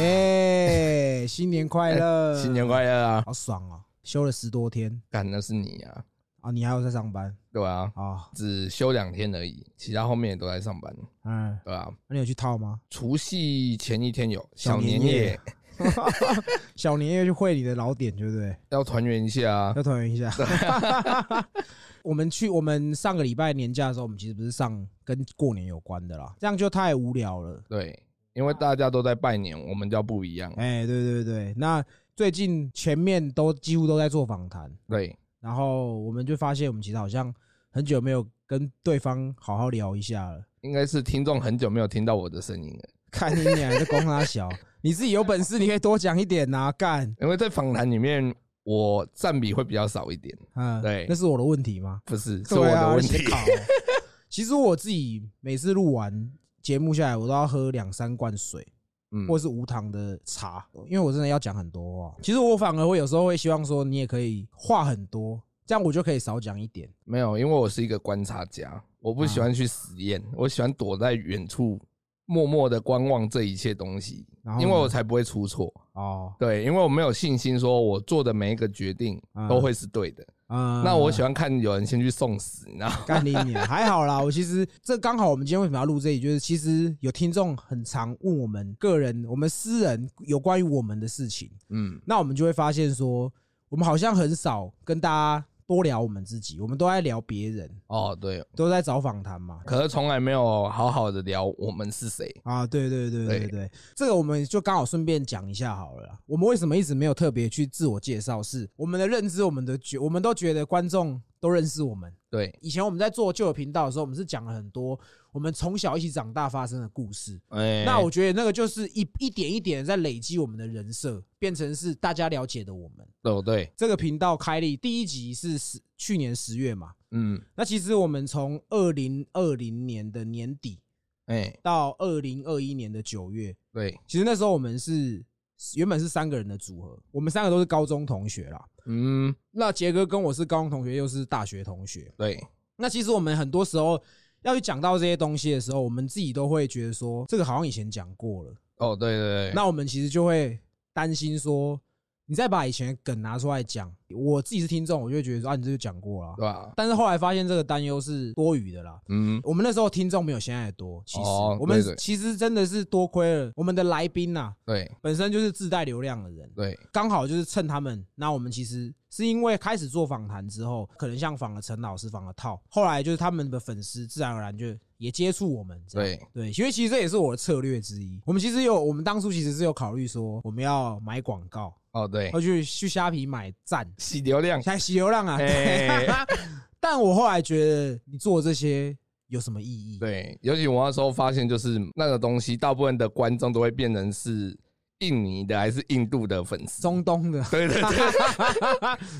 哎，新年快乐！新年快乐啊！好爽哦，休了十多天干的是你啊！啊，你还有在上班对啊，啊？只休两天而已，其他后面也都在上班，嗯，对啊。那你有去套吗？除夕前一天有小小年夜，小年夜 去会你的老点，对不对？要团圆一下啊。要团圆一下。我们去，我们上个礼拜年假的时候，我们其实不是上跟过年有关的啦，这样就太无聊了。对，因为大家都在拜年，我们就不一样。哎，对对对，那最近前面都几乎都在做访谈，对，然后我们就发现，我们其实好像很久没有跟对方好好聊一下了。应该是听众很久没有听到我的声音了，看你俩在攻他小，你自己有本事，你可以多讲一点呐、干，因为在访谈里面我占比会比较少一点，嗯，对那是我的问题吗？不是是我的问题。其实我自己每次录完节目下来，我都要喝两三罐水，嗯或是无糖的茶，因为我真的要讲很多话。其实我反而会有时候会希望说，你也可以话很多，这样我就可以少讲一点。没有，因为我是一个观察家，我不喜欢去实验，我喜欢躲在远处默默的观望这一切东西，然后因为我才不会出错。哦，对，因为我没有信心说我做的每一个决定嗯都会是对的。嗯那我喜欢看有人先去送死，你知道吗？干你娘，还好啦。我其实这刚好，我们今天为什么要录这里，就是其实有听众很常问我们个人、我们私人有关于我们的事情，嗯，那我们就会发现说，我们好像很少跟大家多聊我们自己，我们都在聊别人，哦，对，都在找访谈嘛。可是从来没有好好的聊我们是谁。啊，对对对对对对，这个我们就刚好顺便讲一下好了。我们为什么一直没有特别去自我介绍？是我们的认知，我们的觉，我们都觉得观众都认识我们。对，以前我们在做旧的频道的时候，我们是讲了很多我们从小一起长大发生的故事。哎，那我觉得那个就是一一点一点地在累积我们的人设，变成是大家了解的我们。哦对，这个频道开立第一集是十去年十月嘛，嗯，那其实我们从二零二零年的年底哎，到二零二一年的九月，对，其实那时候我们是原本是三个人的组合，我们三个都是高中同学啦。嗯，那杰哥跟我是高中同学，又是大学同学。对，那其实我们很多时候要去讲到这些东西的时候，我们自己都会觉得说，这个好像以前讲过了。哦，对对对，那我们其实就会担心说，你再把以前的梗拿出来讲，我自己是听众，我就会觉得说啊，你这就讲过了。对吧？但是后来发现这个担忧是多余的啦。嗯，我们那时候听众没有现在的多，其实、哦我们其实真的是多亏了我们的来宾呐、对本身就是自带流量的人，对，刚好就是趁他们。那我们其实是因为开始做访谈之后，可能像访了陈老师、访了套，后来就是他们的粉丝自然而然就也接触我们。对对，因为其实这也是我的策略之一。我们其实有，我们当初其实是有考虑说，我们要买广告，哦对，会去去虾皮买赞，洗流量，才洗流量啊。对 哎但我后来觉得，你做这些有什么意义？对，尤其我那时候发现，就是那个东西，大部分的观众都会变成是印尼的还是印度的粉丝。中东的，对对对，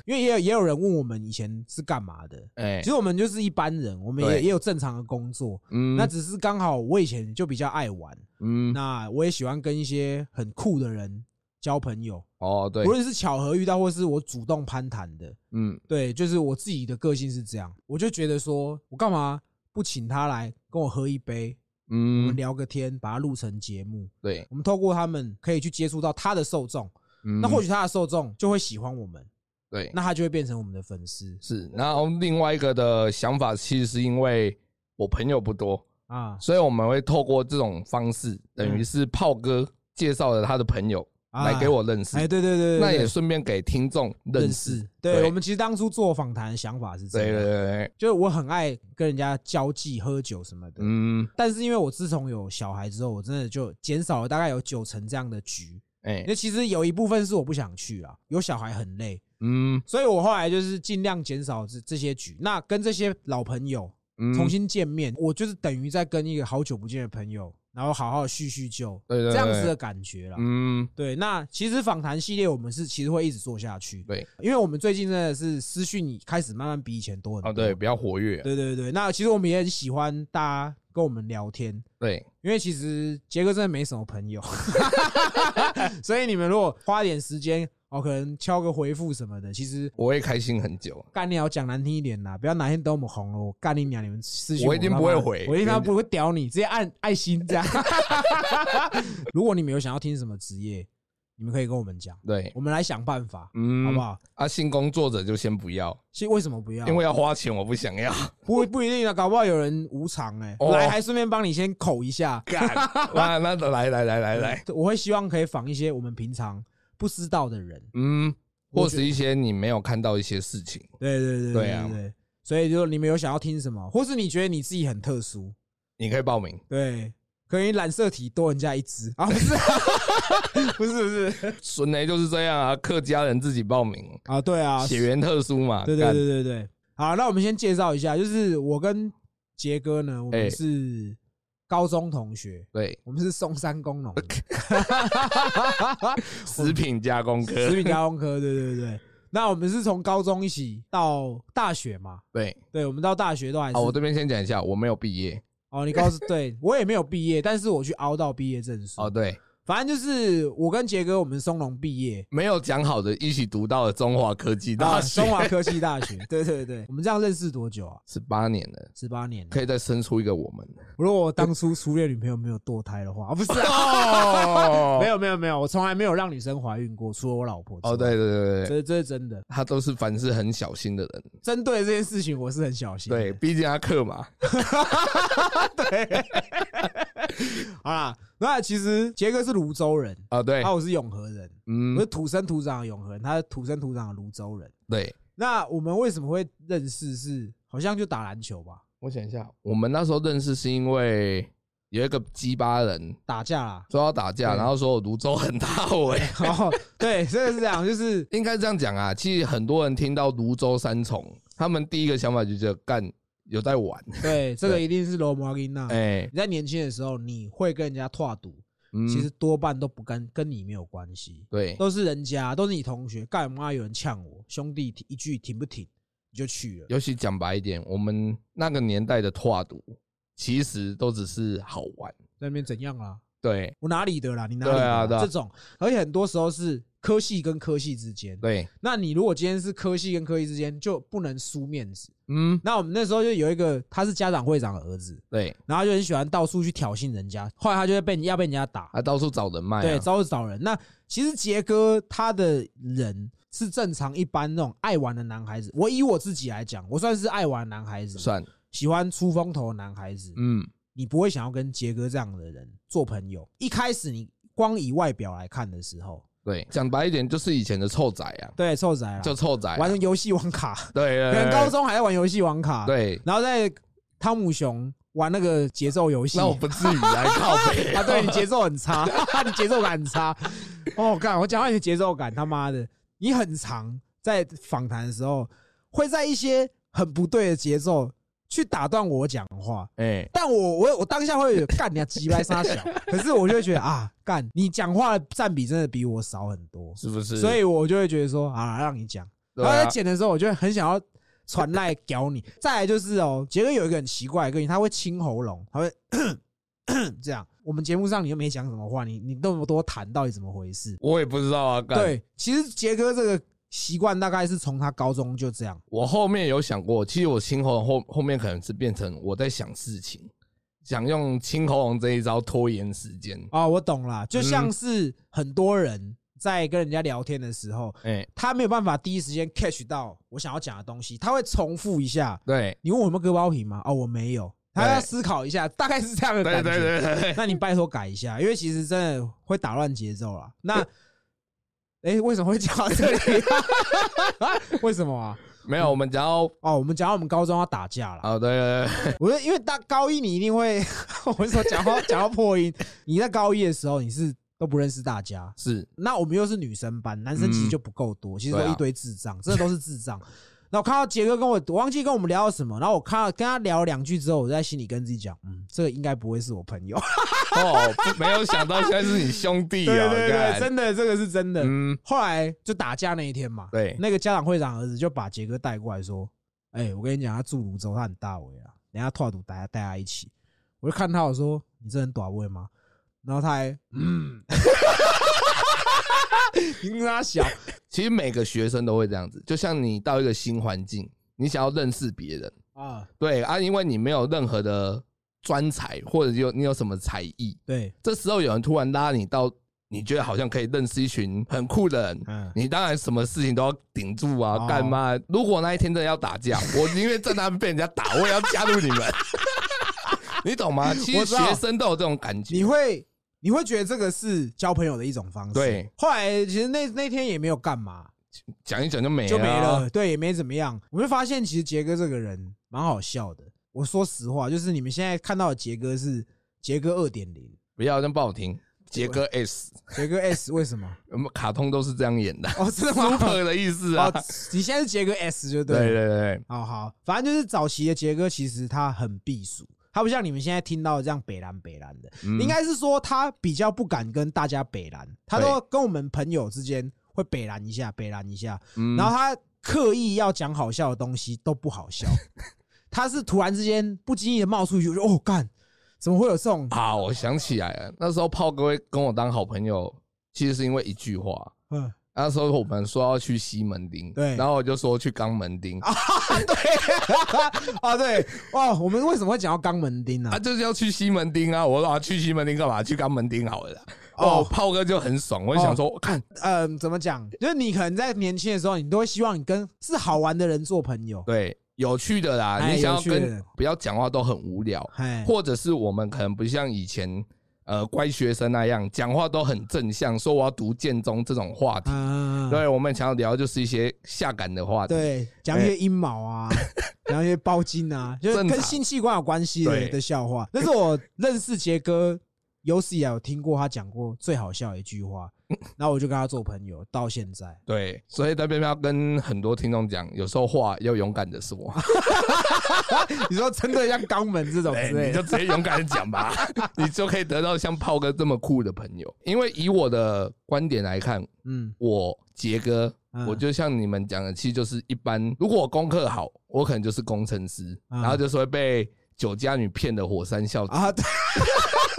因为也有也有人问我们以前是干嘛的。哎其，实我们就是一般人，我们也对也有正常的工作，嗯那只是刚好我以前就比较爱玩，嗯，那我也喜欢跟一些很酷的人交朋友，哦对。无，论是巧合遇到，或是我主动攀谈的，嗯。对，就是我自己的个性是这样，我就觉得说我干嘛不请他来跟我喝一杯，嗯。我们嗯，聊个天，把它录成节目，对，我们透过他们可以去接触到他的受众，嗯。那或许他的受众就会喜欢我们，对。那他就会变成我们的粉丝。是。然后另外一个的想法，其实是因为我朋友不多，啊。所以我们会透过这种方式，等嗯于是炮哥介绍了他的朋友来给我认识哎，，对对对对，那也顺便给听众认认识识。。对我们其实当初做访谈的想法是这对对，对对，就是我很爱跟人家交际、喝酒什么的。嗯，但是因为我自从有小孩之后，我真的就减少了大概有九成这样的局。哎那，其实有一部分是我不想去啊，有小孩很累，嗯所以我后来就是尽量减少这这些局。那跟这些老朋友嗯，重新见面，我就是等于在跟一个好久不见的朋友，然后好好叙叙旧，对对对这样子的感觉啦。嗯，对，那其实访谈系列我们是其实会一直做下去，对，因为我们最近真的是私讯开始慢慢比以前多很多。哦对，比较活跃，对对对，那其实我们也很喜欢大家跟我们聊天，对，因为其实杰哥真的没什么朋友，所以你们如果花点时间哦，可能敲个回复什么的，其实我会开心很久。干你要讲难听一点啦，不要哪天等我们红了，我干你娘！你们私信我一定不会回我一定他不会屌你，直接按爱心这样。如果你们有想要听什么职业，你们可以跟我们讲，对，我们来想办法，嗯，好不？好？啊，性工作者就先不要，是为什么不要？因为要花钱，我不想要。不不一定啊，搞不好有人无偿哎，哦来还顺便帮你先口一下。干，那那来来来来来，我会希望可以仿一些我们平常不知道的人，嗯，或是一些你没有看到一些事情，对对对对啊。对，所以就你们有想要听什么，或是你觉得你自己很特殊，你可以报名。对，可以染色体多人家一只。啊，不是。啊，不是不是。孙雷就是这样啊，客家人自己报名，啊，对啊，血缘特殊嘛。对对对对对。好，那我们先介绍一下，就是我跟杰哥呢，我哎。们是高中同学，对，我们是松山工农，食品加工科 食，品加工科，对对对。那我们是从高中一起到大学嘛？对。对，我们到大学都还是好，我这边先讲一下，我没有毕业。哦，你告诉对我也没有毕业，但是我去熬到毕业证书。哦，对，反正就是我跟杰哥，我们松龙毕业，没有讲好的，一起读到了中华科技啊，大学，中华科技大学。对对对，我们这样认识多久啊？十八年了，十八年了。可以再生出一个我们。如果我当初初恋女朋友没有堕胎的话，啊，不是啊，哦 没有没有没有，我从来没有让女生怀孕过，除了我老婆。哦，对，对对对，这这是真的。他都是凡事很小心的人。针对这件事情，我是很小心。对，毕竟他克嘛。好啦，那其实杰哥是泸州人，啊，对啊，我是永和人，嗯我是，土生土长的永和人，他是土生土长的泸州人。对。那我们为什么会认识？是好像就打篮球吧，我想一下，我们那时候认识是因为有一个鸡巴人打架啦。说要打架，然后说我泸州很大尾。哦，对，真的是这样，就是应该这样讲啊，其实很多人听到泸州三重，他们第一个想法就觉得干有在玩，对，这个一定是罗摩金娜。哎，你在年轻的时候，你会跟人家拓赌，嗯其实多半都不跟跟你没有关系，对，都是人家，都是你同学。干嘛有人呛我，兄弟一句挺不挺，你就去了。尤其讲白一点，我们那个年代的拓赌，其实都只是好玩，在那边怎样啦？对我哪里的啦？你哪里的啦？对啊对啊这种，而且很多时候是科系跟科系之间。对，那你如果今天是科系跟科系之间，就不能输面子。嗯，那我们那时候就有一个，他是家长会长的儿子，对，然后就很喜欢到处去挑衅人家，后来他就会被要被人家打，他到处找人脉、对，到处找人。那其实杰哥他的人是正常一般那种爱玩的男孩子。我以我自己来讲，我算是爱玩的男孩子，算，喜欢出风头的男孩子。嗯，你不会想要跟杰哥这样的人做朋友。一开始你光以外表来看的时候，对，讲白一点就是以前的臭仔啊，对，臭仔啊，就臭仔啊、玩游戏网卡，对对对。可能高中还在玩游戏网卡，，对，然后在汤姆熊玩那个节奏游戏。那我不至于来靠背 啊，对你节奏很差，你节奏感很差。哦，干，我讲到你的节奏感，他妈的，你很长，在访谈的时候会在一些很不对的节奏去打断我讲话。哎、但我我我当下会有干你啊鸡掰杀小，可是我就会觉得啊，干你讲话的占比真的比我少很多，是不是？所以我就会觉得说啊，让你讲。然后在啊，剪的时候，我就会很想要传赖屌你。再来就是哦，杰哥有一个很奇怪的个性，他会清喉咙，他会 这样。我们节目上你又没讲什么话，你你那么多痰，到底怎么回事？我也不知道啊。干，对，其实杰哥这个习惯大概是从他高中就这样。我后面有想过，其实我清喉咙后后面可能是变成我在想事情，想用清喉咙这一招拖延时间。哦，我懂了，就嗯像是很多人在跟人家聊天的时候，哎、他没有办法第一时间 catch 到我想要讲的东西，他会重复一下。对，你问我有没有割包皮吗？哦，我没有。他要思考一下，大概是这样的对感觉。对对对，那你拜托改一下，因为其实真的会打乱节奏啦。那，哎，为什么会讲到这里？为什么啊？没有，我们讲到哦，我们讲到我们高中要打架了。哦，对对对，我说因为大高一你一定会，我是说讲话讲到破音，你在高一的时候你是都不认识大家。是那我们又是女生班，男生其实嗯就不够多，其实都一堆智障，真的都是智障。那我看到杰哥跟我，我忘记跟我们聊到什么，然后我看到跟他聊了两句之后，我在心里跟自己讲，嗯，这个应该不会是我朋友。哦，没有想到现在是你兄弟啊，对对，对真的，这个是真的。嗯，后来就打架那一天嘛，对那个家长会长儿子就把杰哥带过来说：“哎，我跟你讲，他住泸州，他很大尾啊，等一下拓赌带他带他一起。”我就看他，我说：“你这很短位吗？”然后他还嗯，你跟他小，其实每个学生都会这样子，就像你到一个新环境，你想要认识别人，啊，对啊，因为你没有任何的专才，或者有你有什么才艺，对，这时候有人突然拉你到，你觉得好像可以认识一群很酷的人，嗯，你当然什么事情都要顶住啊，哦干嘛？如果那一天真的要打架，我宁愿在那边被人家打，我也要加入你们。你懂吗？其实学生都有这种感觉。你会你会觉得这个是交朋友的一种方式。对，后来其实那那天也没有干嘛，讲一讲就没就没了。了，对，也没怎么样。我就发现其实杰哥这个人蛮好笑的。我说实话，就是你们现在看到的杰哥是杰哥二点零，不要，真不好听。杰哥 S，杰哥 S 为什么？我们卡通都是这样演的哦，真的吗？，Super 的意思啊哦。，你现在是杰哥 S 就对对了。对对，好好，反正就是早期的杰哥，其实他很避暑，他不像你们现在听到这样北蓝北蓝的，嗯。应该是说他比较不敢跟大家北蓝，他都跟我们朋友之间会北蓝一下，北蓝一下，嗯。然后他刻意要讲好笑的东西都不好笑，他是突然之间不经意的冒出一句，哦干，怎么会有这种？啊，我想起来了，那时候炮哥会跟我当好朋友，其实是因为一句话。嗯，那时候我们说要去西门町，对然后我就说去肛门町，啊，对，啊对，哦，我们为什么会讲到肛门町呢？啊就是要去西门町啊！我说啊，去西门町干嘛？去肛门町好了啦。哦哦，炮哥就很爽，我就想说，看，嗯，怎么讲？就是你可能在年轻的时候，你都会希望你跟是好玩的人做朋友。对，有趣的啦，哎你想要跟不要讲话都很无聊，哎，或者是我们可能不像以前呃乖学生那样讲话都很正向，说我要读建中这种话题。嗯，对，我们想要聊就是一些下感的话题。对，讲一些阴谋啊，讲一些包茎啊，就是跟性器官有关系的的笑话。那是我认识杰哥有史以来有听过他讲过最好笑的一句话，然后我就跟他做朋友，到现在。对，所以在这边要跟很多听众讲，有时候话要勇敢的说，你说真的像肛门这种哎之类的，你就直接勇敢的讲吧，你就可以得到像炮哥这么酷的朋友。因为以我的观点来看，嗯，我杰哥，嗯我就像你们讲的，其实就是一般。如果我功课好，我可能就是工程师，嗯然后就是会被酒家女骗的火山孝子。啊，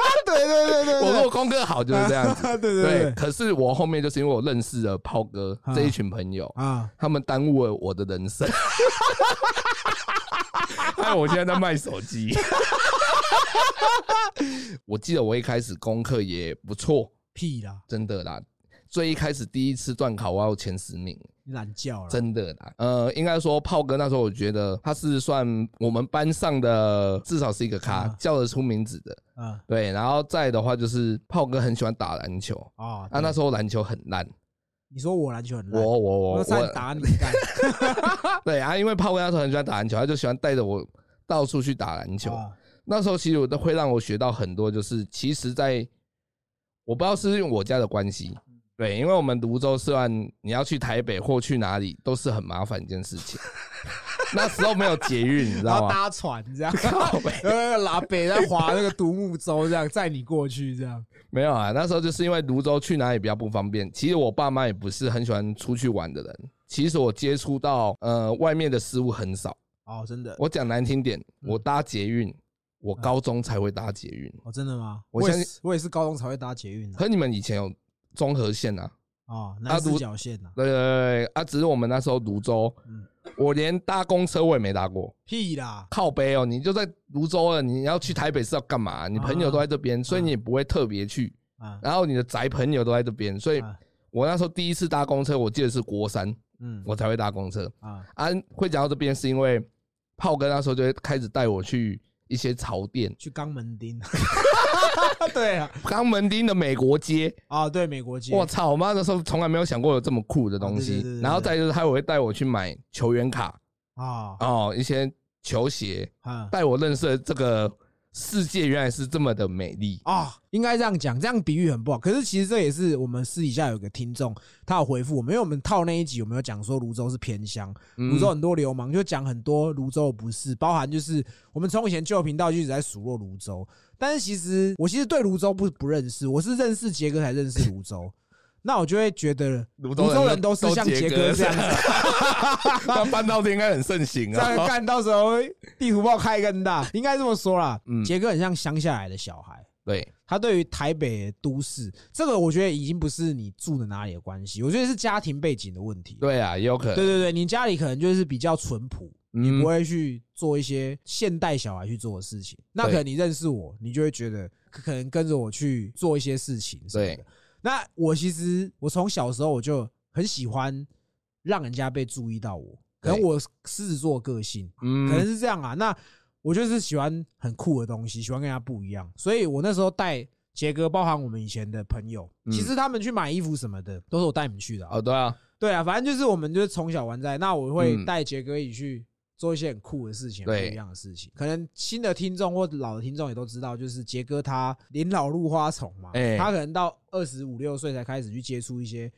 对对对对对，我如果功课好就是这样子。对对对，可是我后面就是因为我认识了炮哥啊这一群朋友，啊，他们耽误了我的人生。还 有我现在在卖手机。我记得我一开始功课也不错，屁啦，真的啦。最一开始第一次段考，我要前十名，你懒觉了，真的啦。呃，应该说炮哥那时候，我觉得他是算我们班上的至少是一个咖，啊。叫得出名字的。啊。对，然后再的话就是炮哥很喜欢打篮球，啊，啊，那时候候篮球很烂，你说我篮球很烂，我我我我打你干，对啊，因为炮哥那时候很喜欢打篮球，他就喜欢带着我到处去打篮球。啊。那时候其实我都会让我学到很多，就是其实在我不知道是用我家的关系，对，因为我们泸州虽然你要去台北或去哪里都是很麻烦一件事情，那时候没有捷运，你知道吗？搭船这样，拉北在划那个独木舟这样载你过去这样，没有啊，那时候就是因为泸州去哪里比较不方便。其实我爸妈也不是很喜欢出去玩的人，其实我接触到呃外面的事物很少。哦，真的，我讲难听点，嗯我搭捷运，我高中才会搭捷运。哦，真的吗？我也是，我也是高中才会搭捷运的，可你们以前有综合线啊？哦，南四角线呐，对对对对啊，只是我们那时候泸州，嗯。我连搭公车我也没搭过。屁啦，靠背哦，你就在泸州了，你要去台北是要干嘛？你朋友都在这边，所以你也不会特别去。啊，然后你的宅朋友都在这边，所以啊。我那时候第一次搭公车，我记得是国三，嗯，我才会搭公车。啊，啊，会讲到这边是因为炮哥那时候就会开始带我去一些潮店，去肛门町，对啊，肛门丁的美国街。啊，对，美国街，我操！我妈那时候从来没有想过有这么酷的东西。然后再就是他会带我去买球员卡。啊。哦，一些球鞋，啊。带我认识这个世界原来是这么的美丽。啊，应该这样讲，这样比喻很不好。可是其实这也是我们私底下有个听众，他有回复我们，因为我们套那一集，我们有讲说泸州是偏乡，泸州嗯很多流氓，就讲很多泸州的不是，包含就是我们从以前旧的频道就一直在数落泸州，但是其实我其实对泸州不不认识，我是认识杰哥才认识泸州。那我就会觉得泸泸州人都是像杰哥这样子，那半导体应该很盛行啊这样啊。干到时候地图炮开更大，应该这么说啦。嗯杰哥很像乡下来的小孩，对他对于台北都市这个，我觉得已经不是你住的哪里的关系，我觉得是家庭背景的问题。对啊，也有可能。对对对，你家里可能就是比较淳朴，你嗯不会去做一些现代小孩去做的事情。那可能你认识我，你就会觉得可可能跟着我去做一些事情对。那我其实我从小时候我就很喜欢让人家被注意到我，可能我狮子座个性，嗯，可能是这样啊。那我就是喜欢很酷的东西，喜欢跟人家不一样，所以我那时候带杰哥，包含我们以前的朋友，嗯其实他们去买衣服什么的，都是我带你们去的啊、哦，对啊，对啊，反正就是我们就是从小玩在，那我会嗯。带杰哥一起去做一些很酷的事情，不一样的事情。可能新的听众或老的听众也都知道，就是杰哥他临老入花丛嘛，哎他可能到二十五六岁才开始去接触一些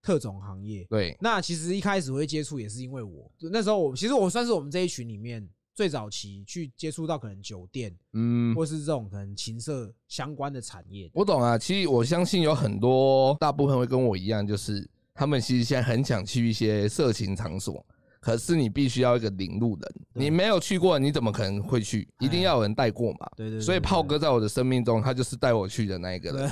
特种行业。对，那其实一开始会接触也是因为我那时候我其实我算是我们这一群里面最早期去接触到可能酒店嗯，或是这种可能情色相关的产业的。我懂啊。其实我相信有很多大部分会跟我一样，就是他们其实现在很想去一些色情场所，可是你必须要一个领路人，你没有去过，你怎么可能会去？一定要有人带过嘛。对对对所以炮哥在我的生命中，他就是带我去的那一个人。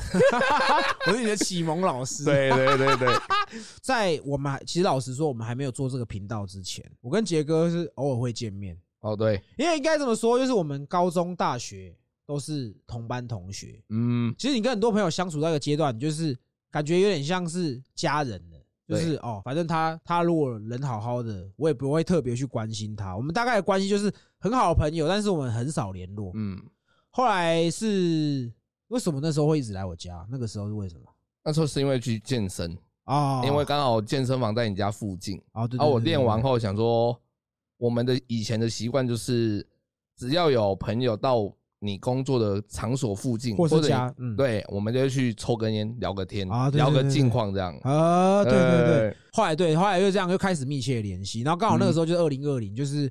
我是你的启蒙老师。对对对对，在我们还其实老实说，我们还没有做这个频道之前，我跟杰哥是偶尔会见面，哦对，因为应该这么说，就是我们高中、大学都是同班同学。嗯，其实你跟很多朋友相处到一个阶段，你就是感觉有点像是家人了。就是哦，反正他他如果人好好的，我也不会特别去关心他。我们大概的关系就是很好的朋友，但是我们很少联络。嗯，后来是为什么那时候会一直来我家？那个时候是为什么？那时候是因为去健身，哦，因为刚好健身房在你家附近，哦，对，然后我练完后想说，我们的以前的习惯就是，只要有朋友到你工作的场所附近，或者家嗯。对，我们就去抽根烟，聊个天啊，对聊个近况这样。啊，对对对对，后来对，后来就这样又开始密切联系，然后刚好那个时候就是二零二零，就是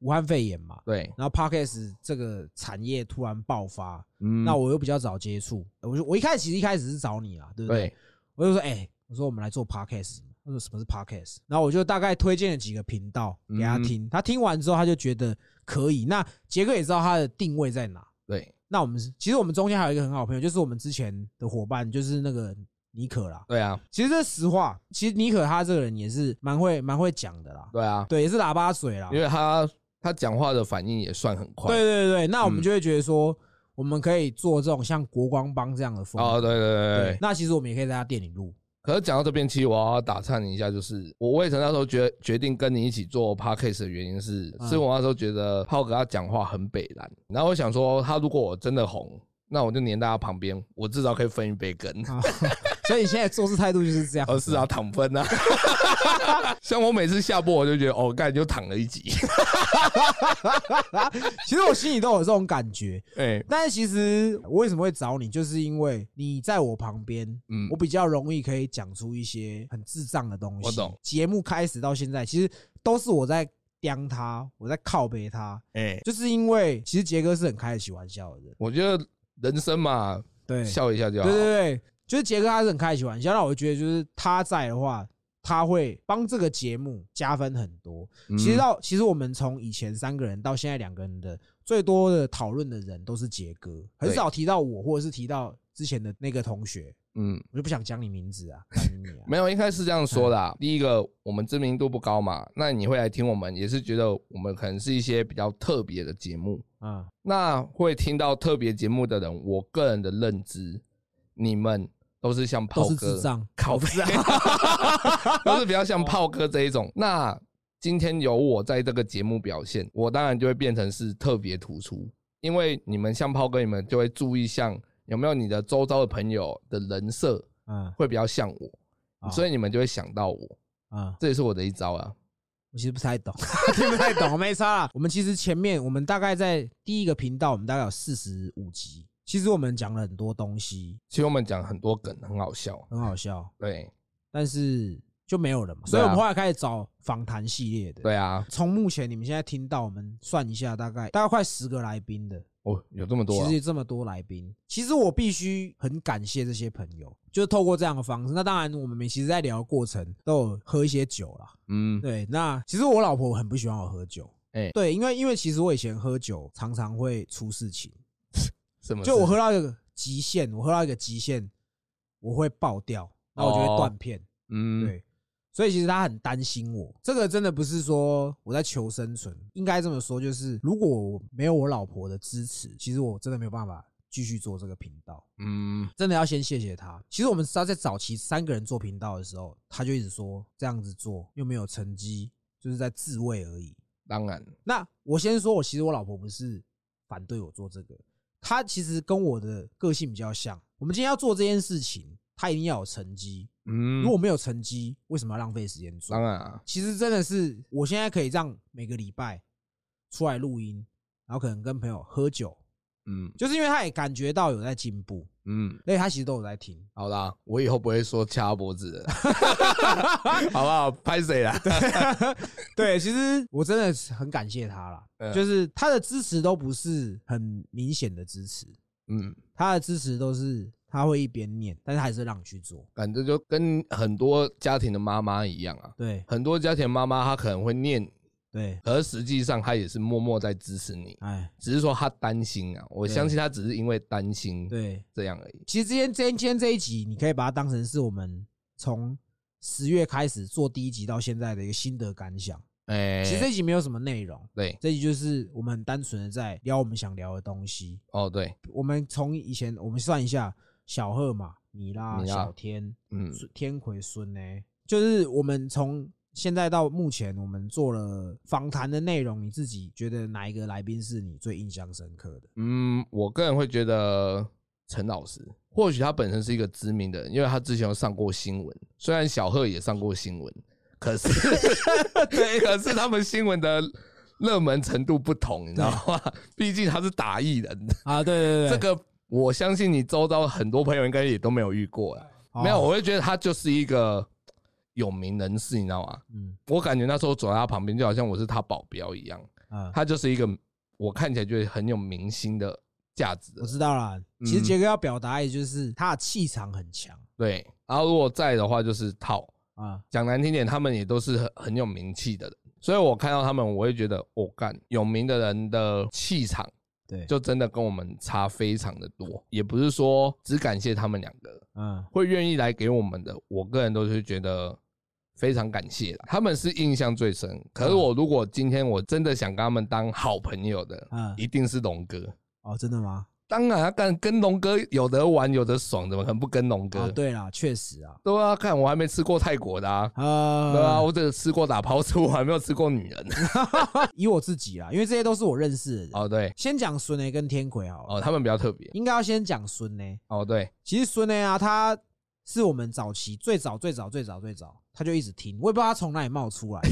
武汉肺炎嘛，对，然后 Podcast 这个产业突然爆发，嗯，那我又比较早接触，我就我一开始其实一开始是找你啊，对不对？对，我就说，哎，我说我们来做 Podcast，他说什么是 Podcast，然后我就大概推荐了几个频道给他嗯听，他听完之后他就觉得可以，那杰哥也知道他的定位在哪，对，那我们是其实我们中间还有一个很好朋友，就是我们之前的伙伴，就是那个尼可啦。对啊，其实这实话，其实尼可他这个人也是蛮会蛮会讲的啦，对啊，对，也是喇叭嘴啦。因为他他讲话的反应也算很快。对对对，那我们嗯就会觉得说，我们可以做这种像国光帮这样的风格。哦，对对对对对对。那其实我们也可以在他店里录。可是讲到这边，其实我要打岔你一下，就是我为什么那时候决决定跟你一起做 podcast 的原因是，嗯是我那时候觉得浩哥他讲话很北蓝，然后我想说，他如果我真的红，那我就黏在他旁边，我至少可以分一杯羹。啊，所以你现在做事态度就是这样。而是啊，，躺分啊。像我每次下播，我就觉得哦，干就躺了一集。其实我心里都有这种感觉。哎，但是其实我为什么会找你，就是因为你在我旁边，嗯我，比较容易可以讲出一些很智障的东西。我懂。节目开始到现在，其实都是我在刁他，我在靠背他，哎，就是因为其实杰哥是很开得起玩笑的人。我觉得人生嘛，对，笑一下就好。对对对，就是杰哥他是很开得起玩笑，那我觉得就是他在的话，他会帮这个节目加分很多。嗯其实到其实我们从以前三个人到现在两个人的最多的讨论的人都是杰哥，很少提到我或者是提到之前的那个同学，嗯，我就不想讲你名字啊，你啊没有，应该是这样说的。第一个，我们知名度不高嘛，那你会来听我们，也是觉得我们可能是一些比较特别的节目。啊，那会听到特别节目的人，我个人的认知，你们都是像炮哥 都是比较像炮哥这一种。那今天有我在这个节目表现，我当然就会变成是特别突出，因为你们像炮哥，你们就会注意像有没有你的周遭的朋友的人设嗯会比较像我，所以以你们就会想到我，啊，这也是我的一招啊。我其实不太懂，听不太懂，没差啦。我们其实前面我们大概在第一个频道，我们大概有四十五集，其实我们讲了很多东西，其实我们讲很多梗，很好笑。很好笑，对。但是就没有了嘛，所以我们后来开始找访谈系列的。对啊，从目前你们现在听到，我们算一下，大概大概快十个来宾的，哦，有这么多、啊？其实，有这么多来宾，其实我必须很感谢这些朋友，就是透过这样的方式。那当然，我们每其实在聊的过程都有喝一些酒啦。嗯，对，那其实我老婆很不喜欢我喝酒，哎。对，因为因为其实我以前喝酒常常会出事情，什么事？就我喝到一个极限，我喝到一个极限，我会爆掉，那我就会哦断片。嗯，对，所以其实他很担心我。这个真的不是说我在求生存，应该这么说，就是如果我没有我老婆的支持，其实我真的没有办法继续做这个频道。嗯，真的要先谢谢他。其实我们知道，在早期三个人做频道的时候，他就一直说这样子做又没有成绩，就是在自慰而已。当然，那我先说，我其实我老婆不是反对我做这个，她其实跟我的个性比较像。我们今天要做这件事情，他一定要有成绩。嗯，如果没有成绩，为什么要浪费时间做当？然啊，其实真的是，我现在可以让每个礼拜出来录音，然后可能跟朋友喝酒，嗯。就是因为他也感觉到有在进步，嗯，所以他其实都有在听。好啦，我以后不会说掐脖子的，好不好？拍谁啦？对，其实我真的是很感谢他啦，嗯。就是他的支持都不是很明显的支持，嗯，他的支持都是他会一边念，但是还是让你去做。感觉就跟很多家庭的妈妈一样啊，对。很多家庭妈妈她可能会念，对，可是实际上他也是默默在支持你，哎，只是说他担心啊，我相信他只是因为担心对，这样而已。其实今天今天这一集，你可以把它当成是我们从十月开始做第一集到现在的一个心得感想。哎，其实这一集没有什么内容，对，这一集就是我们很单纯的在聊我们想聊的东西。哦对，我们从以前我们算一下，小贺嘛，米拉、米拉小天、嗯天魁、孙呢，就是我们从现在到目前，我们做了访谈的内容，你自己觉得哪一个来宾是你最印象深刻的？嗯，我个人会觉得陈老师，或许他本身是一个知名的人，因为他之前有上过新闻，虽然小贺也上过新闻，可是 对，可是他们新闻的热门程度不同，你知道吗？毕竟他是打艺人，啊，对对对，这个我相信你周遭很多朋友应该也都没有遇过啦。哦没有，我会觉得他就是一个有名人士，你知道吗？嗯。我感觉那时候走在他旁边，就好像我是他保镖一样。啊，他就是一个我看起来觉得很有明星的价值的我知道啦。其实杰哥要表达，也就是他的气场很强。对，然后如果在的话就是套，啊，讲难听点，他们也都是很很有名气的人，所以我看到他们，我会觉得，我、干有名的人的气场对，就真的跟我们差非常的多，也不是说只感谢他们两个。嗯。会愿意来给我们的，我个人都是觉得非常感谢，他们是印象最深。可是我如果今天我真的想跟他们当好朋友的，嗯，一定是龙哥。哦，真的吗？当然跟龙哥有得玩有得爽，怎么可能不跟龙哥？啊，对啦，确实啊，对啊，看我还没吃过泰国的啊，呃，对啊，我只吃过打抛出，我还没有吃过女人。以我自己啊，因为这些都是我认识的人。哦，对，先讲孙雷跟天魁好了，哦，他们比较特别。应该要先讲孙雷。哦，对，其实孙雷啊，他是我们早期最早最早最早最早，他就一直听，我也不知道他从哪里冒出来的，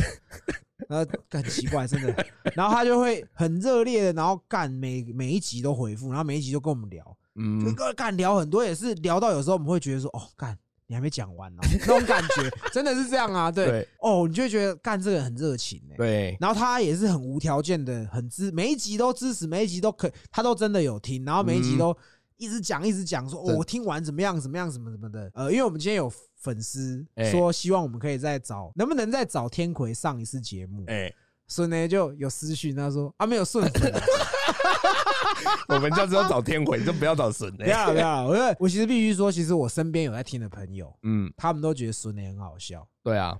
呃，很奇怪，真的。然后他就会很热烈的，然后干每每一集都回复，然后每一集都跟我们聊，就嗯，跟干聊很多，也是聊到有时候我们会觉得说，哦，干你还没讲完呢、那种感觉真的是这样啊，对，哦，你就会觉得干这个人很热情哎、对，然后他也是很无条件的，很支每一集都支持，每一集都可，他都真的有听，然后每一集嗯都一直讲，一直讲说，哦，我听完怎么样，怎么样，什么什么的。呃，因为我们今天有粉丝哎说，希望我们可以再找，能不能再找天魁上一次节目？哎，所以呢就有私讯，他说啊，没有顺 我们就只有找天魁，就不要找神不要了，不要了。我我其实必须说，其实我身边有在听的朋友，嗯，他们都觉得孙雷很好笑。对啊，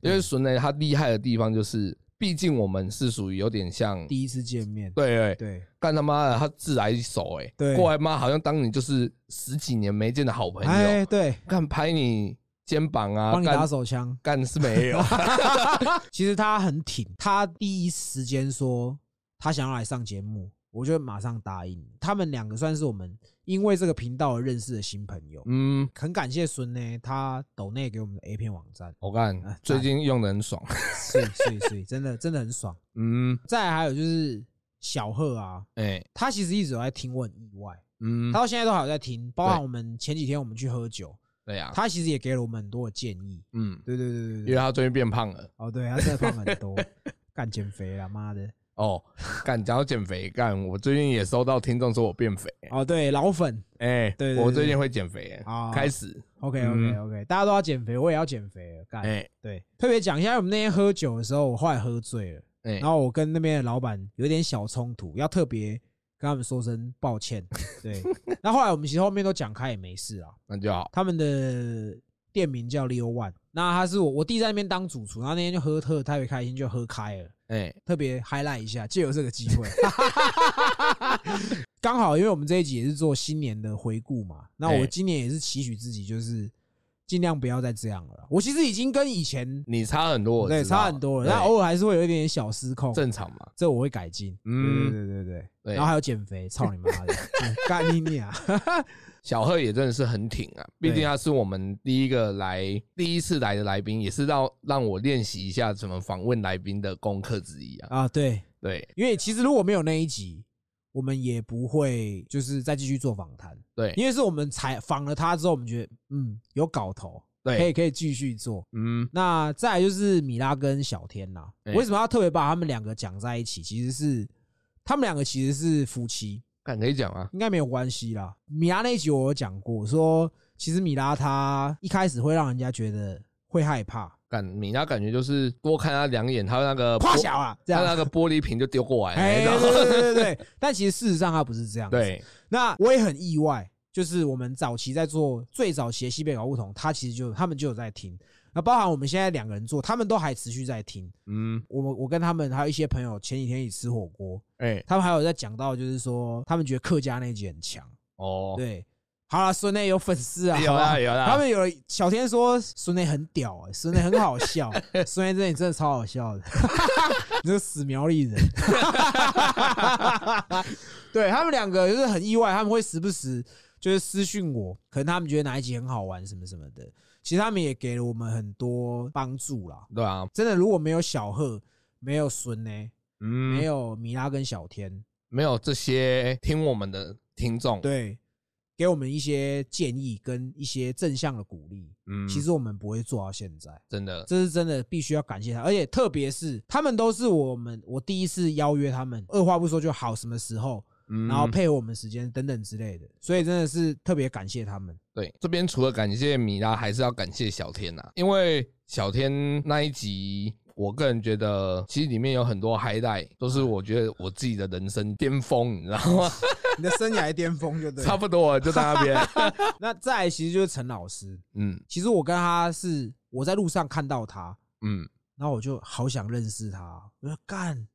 因为孙雷他厉害的地方就是，毕竟我们是属于有点像，第一次见面，对对，对。干他妈的，他自来熟哎，对。过来妈好像当你就是十几年没见的好朋友，哎对，干拍你肩膀啊，帮你打手枪。干是没有，其实他很挺，他第一时间说他想要来上节目，我就马上答应。他们两个算是我们因为这个频道而认识的新朋友，嗯，很感谢孙呢，他抖内给我们的 A 片网站，我干哎最近用的很爽，是是是，真的真的很爽。嗯，再来还有就是小贺啊，哎，他其实一直有在听，我很意外，嗯。他，到现在都还有在听，包含我们前几天我们去喝酒，对呀，他其实也给了我们很多的建议。嗯，对对对对因为，他最近变胖了。哦，对他真的胖很多，干减肥了，妈的。哦，干讲到减肥，干我最近也收到听众说我变肥，哦，对，老粉哎，对我最近会减肥啊，开始，，OK OK OK，大家都要减肥，我也要减肥了，干。哎对，特别讲一下，我们那天喝酒的时候，我后来喝醉了，哎然，后我跟那边的老板有点小冲突，要特别跟他们说声抱歉。对，那后来我们其实后面都讲开也没事啊。那就好。他们的店名叫 Leo One，那他是我我弟在那边当主厨，然后那天就喝特特别开心，就喝开了。哎，特别 highlight 一下，借由这个机会，刚好因为我们这一集也是做新年的回顾嘛，那我哎。今年也是期许自己就是尽量不要再这样了。我其实已经跟以前你差很多，我对差很多了，对但偶尔还是会有一点点小失控，正常嘛。这我会改进。嗯对对对对然后还有减肥，操你妈的，对 干你娘！小贺也真的是很挺啊，毕竟他是我们第一个来、第一次来的来宾，也是让让我练习一下怎么访问来宾的功课之一啊。啊，对，对因为其实如果没有那一集，我们也不会就是再继续做访谈，对因为是我们采访了他之后，我们觉得嗯有搞头，对可以，可以继续做。嗯，那再来就是米拉跟小天呐、哎为什么要特别把他们两个讲在一起？其实是他们两个其实是夫妻，敢可以讲啊。应该没有关系啦。米拉那一集我有讲过，说其实米拉她一开始会让人家觉得会害怕，感米拉感觉就是多看他两眼，他那个玻夸小啊，这样。他那个玻璃瓶就丢过来哎，了，对对对对对，但其实事实上他不是这样。，对，那我也很意外，就是我们早期在做最早期的西北搞不同，他其实就他们就有在听，那包含我们现在两个人做，他们都还持续在听。嗯，我们我跟他们还有一些朋友前几天一起吃火锅，哎，他们还有在讲到，就是说他们觉得客家那一集很强。哦，对，好了，孙内有粉丝啊，有好不好？啦有啦，他们有小天说孙内很屌、欸，孙内很好笑，孙内这里真的超好笑的，你这个死苗栗人。对他们两个就是很意外，他们会时不时就是私讯我，可能他们觉得哪一集很好玩什么什么的。其实他们也给了我们很多帮助啦。对啊，真的，如果没有小贺，没有孙呢，嗯，没有米拉跟小天，没有这些听我们的听众，对，给我们一些建议跟一些正向的鼓励，嗯，其实我们不会做到现在。真的，这是真的必须要感谢他，而且特别是他们都是我们我第一次邀约他们，二话不说就好，什么时候，嗯然后配合我们时间等等之类的，所以真的是特别感谢他们。对，这边除了感谢米拉，还是要感谢小天呐、因为小天那一集，我个人觉得其实里面有很多 highlight，都是我觉得我自己的人生巅峰，你知道吗？你的生涯巅峰就对差不多了，就在那边。那再来其实就是陈老师，嗯其实我跟他是我在路上看到他，嗯，然后我就好想认识他，我说干，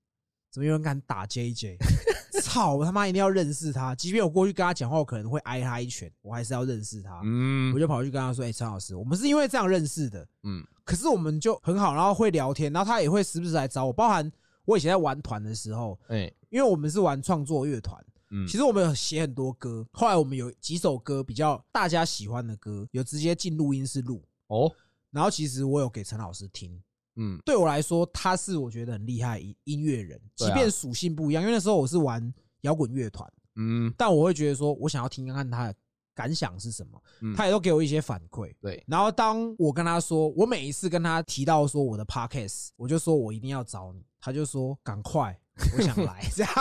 怎么有人敢打 JJ？操，我他妈一定要认识他，即便我过去跟他讲话，我可能会挨他一拳，我还是要认识他。嗯我就跑去跟他说：“哎、陈老师，我们是因为这样认识的，嗯可是我们就很好，然后会聊天，然后他也会时不时来找我。包含我以前在玩团的时候，哎因为我们是玩创作乐团，嗯，其实我们有写很多歌，后来我们有几首歌比较大家喜欢的歌，有直接进录音室录，哦，然后其实我有给陈老师听。嗯对我来说，他是我觉得很厉害音音乐人，即便属性不一样，因为那时候我是玩摇滚乐团，嗯但我会觉得说我想要听看看他的感想是什么，嗯，他也都给我一些反馈。对，然后当我跟他说，我每一次跟他提到说我的 podcast，我就说我一定要找你，他就说赶快，我想来，这样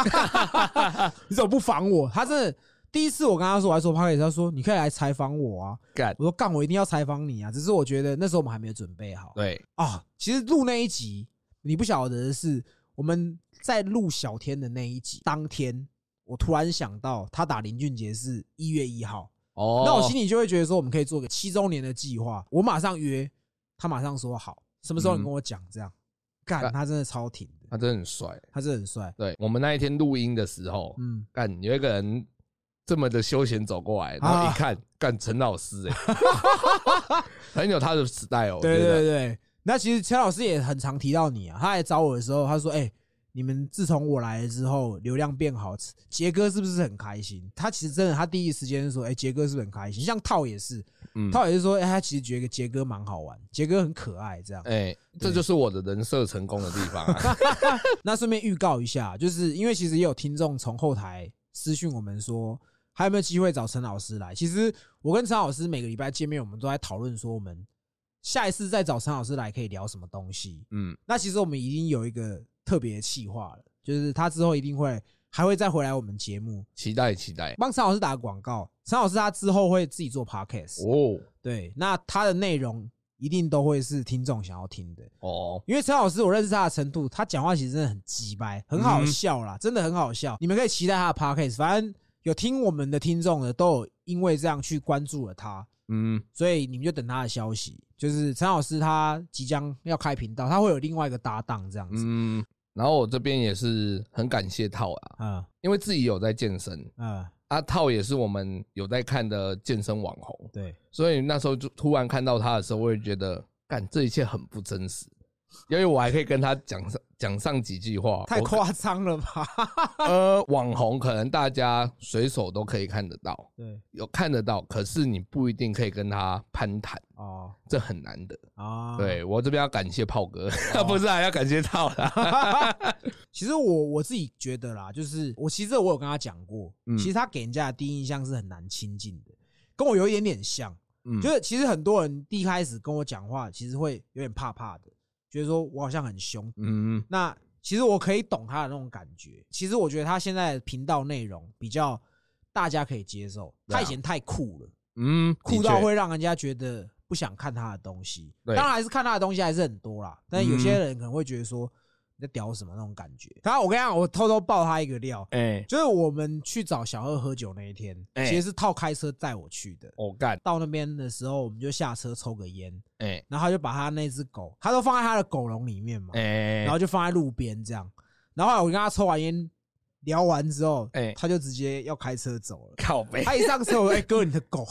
你怎么不防我？他真的第一次我跟他说我还说 podcast，他说你可以来采访我啊，干，我说干，我一定要采访你啊，只是我觉得那时候我们还没有准备好对，啊。其实录那一集，你不晓得的是，我们在录小天的那一集当天，我突然想到他打林俊杰是一月一号。哦，那我心里就会觉得说，我们可以做个七周年的计划。我马上约，他马上说好，什么时候你跟我讲？这样干，干他真的超挺的，他真的很帅。他真的很帅。对我们那一天录音的时候，嗯，干有一个人这么的休闲走过来，然后啊一看，干陈老师哎，很有他的时代哦。对对对。那其实陈老师也很常提到你啊，他来找我的时候，他说：“哎、你们自从我来了之后，流量变好，杰哥是不是很开心？”他其实真的，他第一时间说：“哎、杰哥是不是很开心？”像套也是，嗯，套也是说：“哎、他其实觉得杰哥蛮好玩，杰哥很可爱。”这样。哎，这就是我的人设成功的地方啊。那顺便预告一下，就是因为其实也有听众从后台私讯我们说，还有没有机会找陈老师来？其实我跟陈老师每个礼拜见面，我们都在讨论说，我们下一次再找陈老师来可以聊什么东西。嗯，那其实我们已经有一个特别的企划了，就是他之后一定会还会再回来我们节目，期待期待帮陈老师打个广告。陈老师他之后会自己做 podcast，哦，对，那他的内容一定都会是听众想要听的。哦，因为陈老师我认识他的程度，他讲话其实真的很鸡掰，很好笑啦，真的很好笑。你们可以期待他的 podcast，反正有听我们的听众的都有因为这样去关注了他，嗯，所以你们就等他的消息。就是陈老师他即将要开频道，他会有另外一个搭档这样子。嗯，然后我这边也是很感谢套啊，嗯。因为自己有在健身，嗯，啊，套也是我们有在看的健身网红，对，所以那时候就突然看到他的时候，我也觉得，干这一切很不真实，因为我还可以跟他讲上讲上几句话，太夸张了吧？呃，网红可能大家随手都可以看得到，对，有看得到，可是你不一定可以跟他攀谈，哦这很难的。啊，对我这边要感谢炮哥，不是啊，要感谢套啦。其实我我自己觉得啦，就是我其实我有跟他讲过，嗯其实他给人家的第一印象是很难亲近的，跟我有一点点像。嗯，就是其实很多人第一开始跟我讲话，其实会有点怕怕的，觉得说我好像很凶。嗯那其实我可以懂他的那种感觉。其实我觉得他现在的频道内容比较大家可以接受，他以前太酷了，嗯，酷到会让人家觉得不想看他的东西。对当然还是看他的东西还是很多啦，但有些嗯人可能会觉得说你在屌什么那种感觉。然后我跟你讲，我偷偷爆他一个料，哎，就是我们去找小二喝酒那一天，哎其实是套开车载我去的。我干，到那边的时候，我们就下车抽个烟，哎然后他就把他那只狗，他都放在他的狗笼里面嘛，哎，然后就放在路边这样。然后我跟他抽完烟聊完之后，哎他就直接要开车走了。靠背，他一上车，我说：“哎、哥，你的狗。”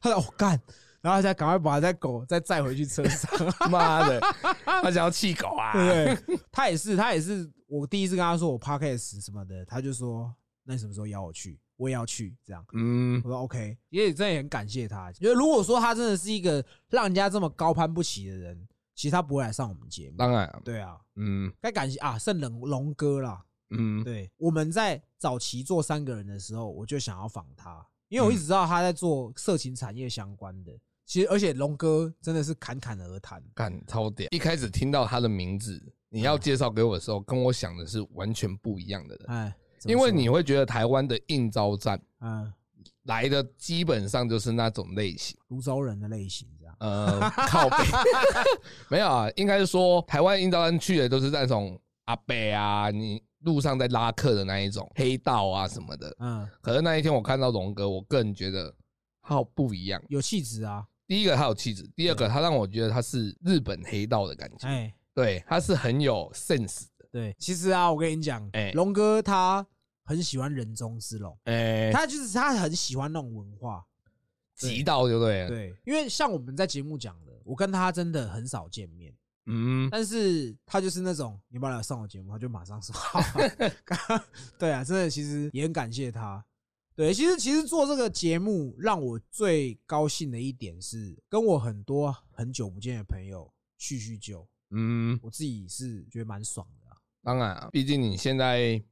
他说：“我、干。”然后他赶快把那狗再载回去车上，妈的，他想要气狗啊！对不对？他也是，他也是。我第一次跟他说我 podcast 什么的，他就说：“那你什么时候邀我去？我也要去。”这样，嗯我说 OK，也真的也很感谢他。因为如果说他真的是一个让人家这么高攀不起的人，其实他不会来上我们节目。当然啊，对啊，嗯该感谢啊，圣龙龙哥啦。嗯，对，我们在早期做三个人的时候，我就想要访他，因为我一直知道他在做色情产业相关的。其实，而且龙哥真的是侃侃而谈。干超屌！一开始听到他的名字，你要介绍给我的时候，跟我想的是完全不一样的人，哎，因为你会觉得台湾的应招站嗯，来的基本上就是那种类型。泸州人的类型这样。呃，靠北 没有啊，应该是说台湾应招站去的都是那种阿北啊，你路上在拉客的那一种黑道啊什么的。嗯，可是那一天我看到龙哥，我个人觉得他不一样。有气质啊。第一个他有气质，第二个他让我觉得他是日本黑道的感觉，哎，对，他是很有 sense 的。对，其实啊，我跟你讲哎，龙哥他很喜欢人中之龙，哎，他就是他很喜欢那种文化。极道就对了。对，因为像我们在节目讲的，我跟他真的很少见面，嗯，但是他就是那种你要不要来上我节目，他就马上说好。对啊，真的其实也很感谢他。对，其实其实做这个节目让我最高兴的一点是，跟我很多很久不见的朋友叙叙旧，嗯，我自己是觉得蛮爽的当然啊，毕竟你现在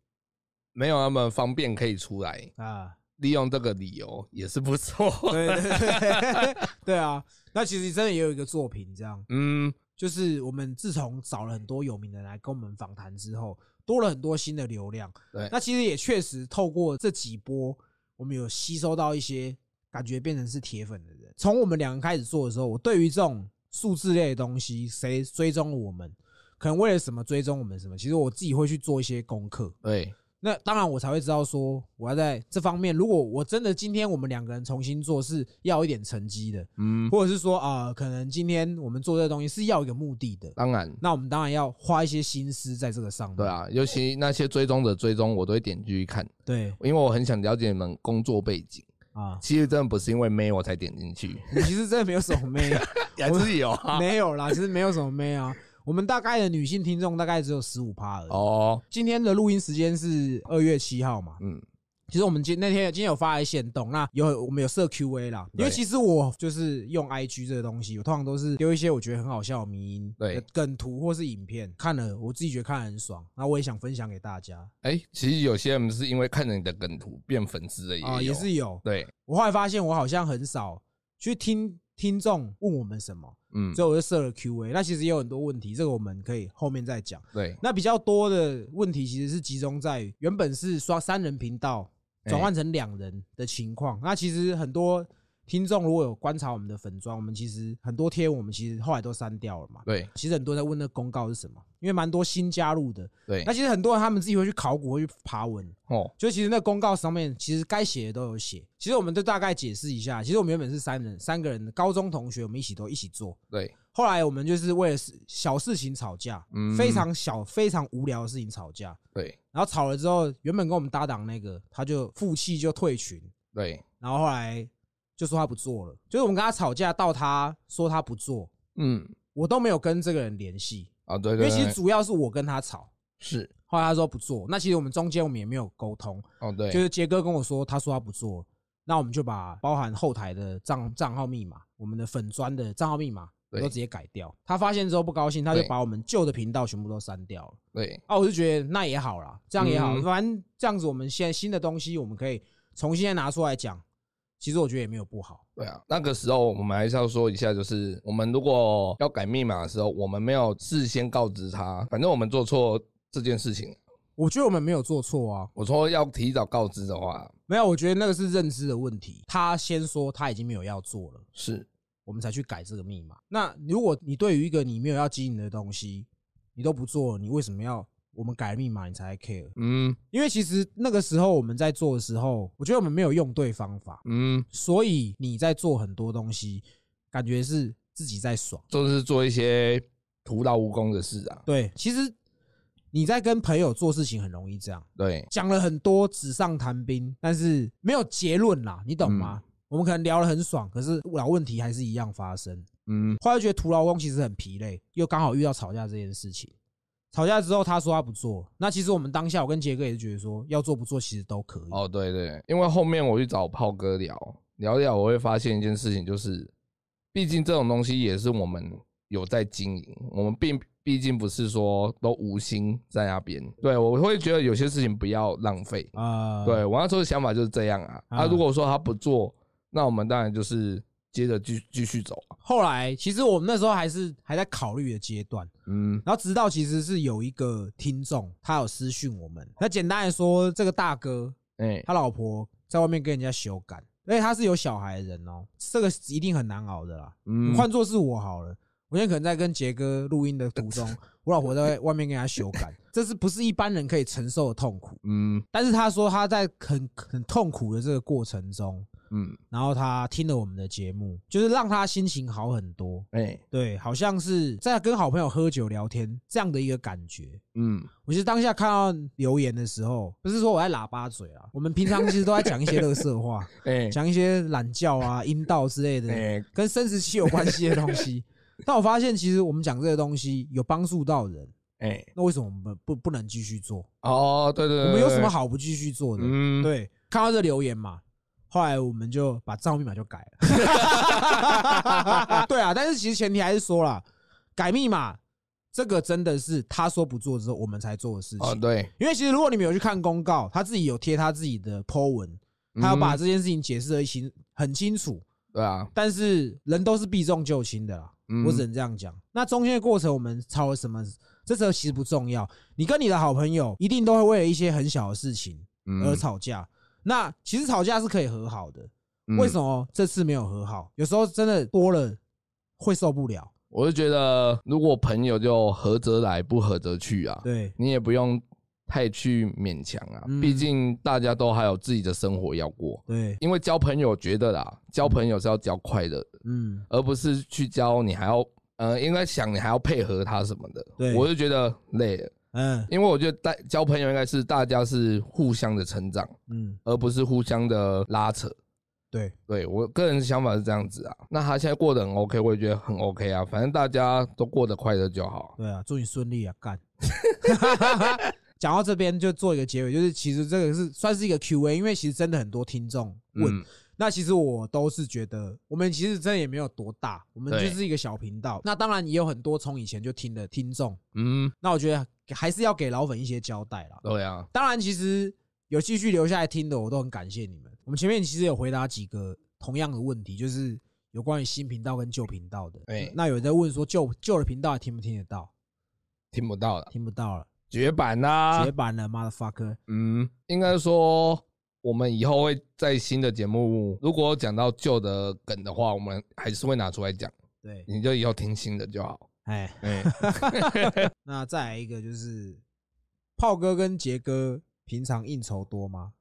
没有那么方便可以出来，啊。啊利用这个理由也是不错。对对对 对啊，那其实真的也有一个作品这样，嗯，就是我们自从找了很多有名的人来跟我们访谈之后，多了很多新的流量。对那其实也确实透过这几波，我们有吸收到一些感觉变成是铁粉的人。从我们两个开始做的时候，我对于这种数字类的东西，谁追踪了我们，可能为了什么追踪我们什么，其实我自己会去做一些功课。对，那当然，我才会知道说，我要在这方面，如果我真的今天我们两个人重新做，是要一点成绩的，嗯，或者是说啊、可能今天我们做这个东西是要一个目的的，当然，那我们当然要花一些心思在这个上面。对啊，尤其那些追踪者追踪，我都会点进去看，对因为我很想了解你们工作背景。啊，其实真的不是因为妹我才点进去，你其实真的没有什么妹，还是有啊。没有啦，其实没有什么妹啊。我们大概的女性听众大概只有十五趴而已。哦，今天的录音时间是二月七号嘛，嗯，其实我们今那天今天有发来线动，那有我们有设 Q&A 啦，因为其实我就是用 IG 这个东西，我通常都是丢一些我觉得很好笑的迷音、对。梗图或是影片，看了我自己觉得看了很爽，那我也想分享给大家。哎，其实有些人是因为看了你的梗图变粉丝的也啊，也是有。对，我后来发现我好像很少去听听众问我们什么，嗯，所以我就设了 Q&A。那其实也有很多问题，这个我们可以后面再讲。对，那比较多的问题其实是集中在于原本是刷三人频道哎转换成两人的情况。那其实很多听众如果有观察我们的粉砖，我们其实很多贴我们其实后来都删掉了嘛。对其实很多人在问那个公告是什么，因为蛮多新加入的。对那，其实很多人他们自己会去考古，会去爬文，哦，就其实那公告上面其实该写的都有写。其实我们就大概解释一下，其实我们原本是三人，三个人的高中同学，我们一起都一起做。对，后来我们就是为了小事情吵架，嗯非常小、非常无聊的事情吵架。对，然后吵了之后，原本跟我们搭档那个他就负气就退群，对，然后后来就说他不做了。就是我们跟他吵架到他说他不做，嗯，我都没有跟这个人联系，啊，对因对，因为其实主要是我跟他吵。是，后来他说不做，那其实我们中间我们也没有沟通，哦，对，就是杰哥跟我说，他说他不做，那我们就把包含后台的账账号密码、我们的粉砖的账号密码，都直接改掉。他发现之后不高兴，他就把我们旧的频道全部都删掉了。对，啊，我就觉得那也好啦，这样也好，嗯反正这样子我们现在新的东西我们可以重新再拿出来讲，其实我觉得也没有不好。对啊，那个时候我们还是要说一下，就是我们如果要改密码的时候，我们没有事先告知他，反正我们做错这件事情，我觉得我们没有做错啊，我说要提早告知的话，没有，我觉得那个是认知的问题。他先说他已经没有要做了，是，我们才去改这个密码。那如果你对于一个你没有要经营的东西，你都不做，你为什么要我们改密码你才 care？嗯因为其实那个时候我们在做的时候，我觉得我们没有用对方法，嗯，所以你在做很多东西，感觉是自己在爽。就是做一些徒劳无功的事啊，对，其实你在跟朋友做事情很容易这样，对，讲了很多纸上谈兵，但是没有结论啦，你懂吗？我们可能聊得很爽，可是老问题还是一样发生。嗯后来觉得徒劳功其实很疲累，又刚好遇到吵架这件事情。吵架之后，他说他不做，那其实我们当下，我跟杰哥也是觉得说，要做不做其实都可以。哦，对对，因为后面我去找炮哥聊聊一聊，我会发现一件事情，就是毕竟这种东西也是我们有在经营，我们并毕竟不是说都无心在那边。对我会觉得有些事情不要浪费。啊，对我那时候的想法就是这样啊。啊啊，如果说他不做，那我们当然就是接着继继续走啊。后来其实我们那时候还是还在考虑的阶段，嗯，然后直到其实是有一个听众，他有私讯我们。那简单来说，这个大哥哎、他老婆在外面跟人家修改，而且他是有小孩的人哦，这个一定很难熬的啦。嗯，换做是我好了，我现在可能在跟杰哥录音的途中，我老婆在外面跟他修改，这是不是一般人可以承受的痛苦？嗯。但是他说他在很很痛苦的这个过程中，嗯，然后他听了我们的节目，就是让他心情好很多。哎、对，好像是在跟好朋友喝酒聊天这样的一个感觉。嗯，我其实当下看到留言的时候，不是说我在喇叭嘴啊，我们平常其实都在讲一些乐色话，哎、讲一些懒觉啊、阴道之类的，哎、跟生殖器有关系的东西。但我发现，其实我们讲这个东西有帮助到人，哎、那为什么我们不不能继续做？哦，对对对，我们有什么？好不继续做的？嗯，对，看到这留言嘛，后来我们就把账号密码就改了。对啊，但是其实前提还是说了，改密码这个真的是他说不做之后我们才做的事哦，情。对，因为其实如果你们有去看公告，他自己有贴他自己的 po 文，他要把嗯这件事情解释的清很清楚。对啊，但是人都是避重就轻的啦，嗯我只能这样讲。那中间的过程我们吵了什么？这时候其实不重要。你跟你的好朋友一定都会为了一些很小的事情嗯而吵架。那其实吵架是可以和好的，嗯为什么这次没有和好？有时候真的多了会受不了。我就觉得，如果朋友就合则来，不合则去啊。对，你也不用太去勉强啊，嗯毕竟大家都还有自己的生活要过。对，因为交朋友觉得啦，交朋友是要交快乐的，嗯，而不是去交你还要呃，应该想你还要配合他什么的。对我就觉得累了，嗯因为我觉得大交朋友应该是大家是互相的成长，嗯，而不是互相的拉扯。对，对我个人想法是这样子啊，那他现在过得很 OK，我也觉得很 OK 啊，反正大家都过得快乐就好。对啊，祝你顺利啊，干。讲到这边就做一个结尾，就是其实这个是算是一个 Q&A，因为其实真的很多听众问，嗯，那其实我都是觉得，我们其实真的也没有多大，我们就是一个小频道。那当然也有很多从以前就听的听众，嗯，那我觉得还是要给老粉一些交代啦。对啊，当然，其实有继续留下来听的，我都很感谢你们。我们前面其实有回答几个同样的问题，就是有关于新频道跟旧频道的。哎那有人在问说旧旧的频道还听不听得到？听不到了，听不到了，绝版啦、绝版了，motherfucker。嗯，应该说我们以后会在新的节目，如果讲到旧的梗的话，我们还是会拿出来讲。对，你就以后听新的就好。哎，哎，那再来一个就是，炮哥跟杰哥平常应酬多吗？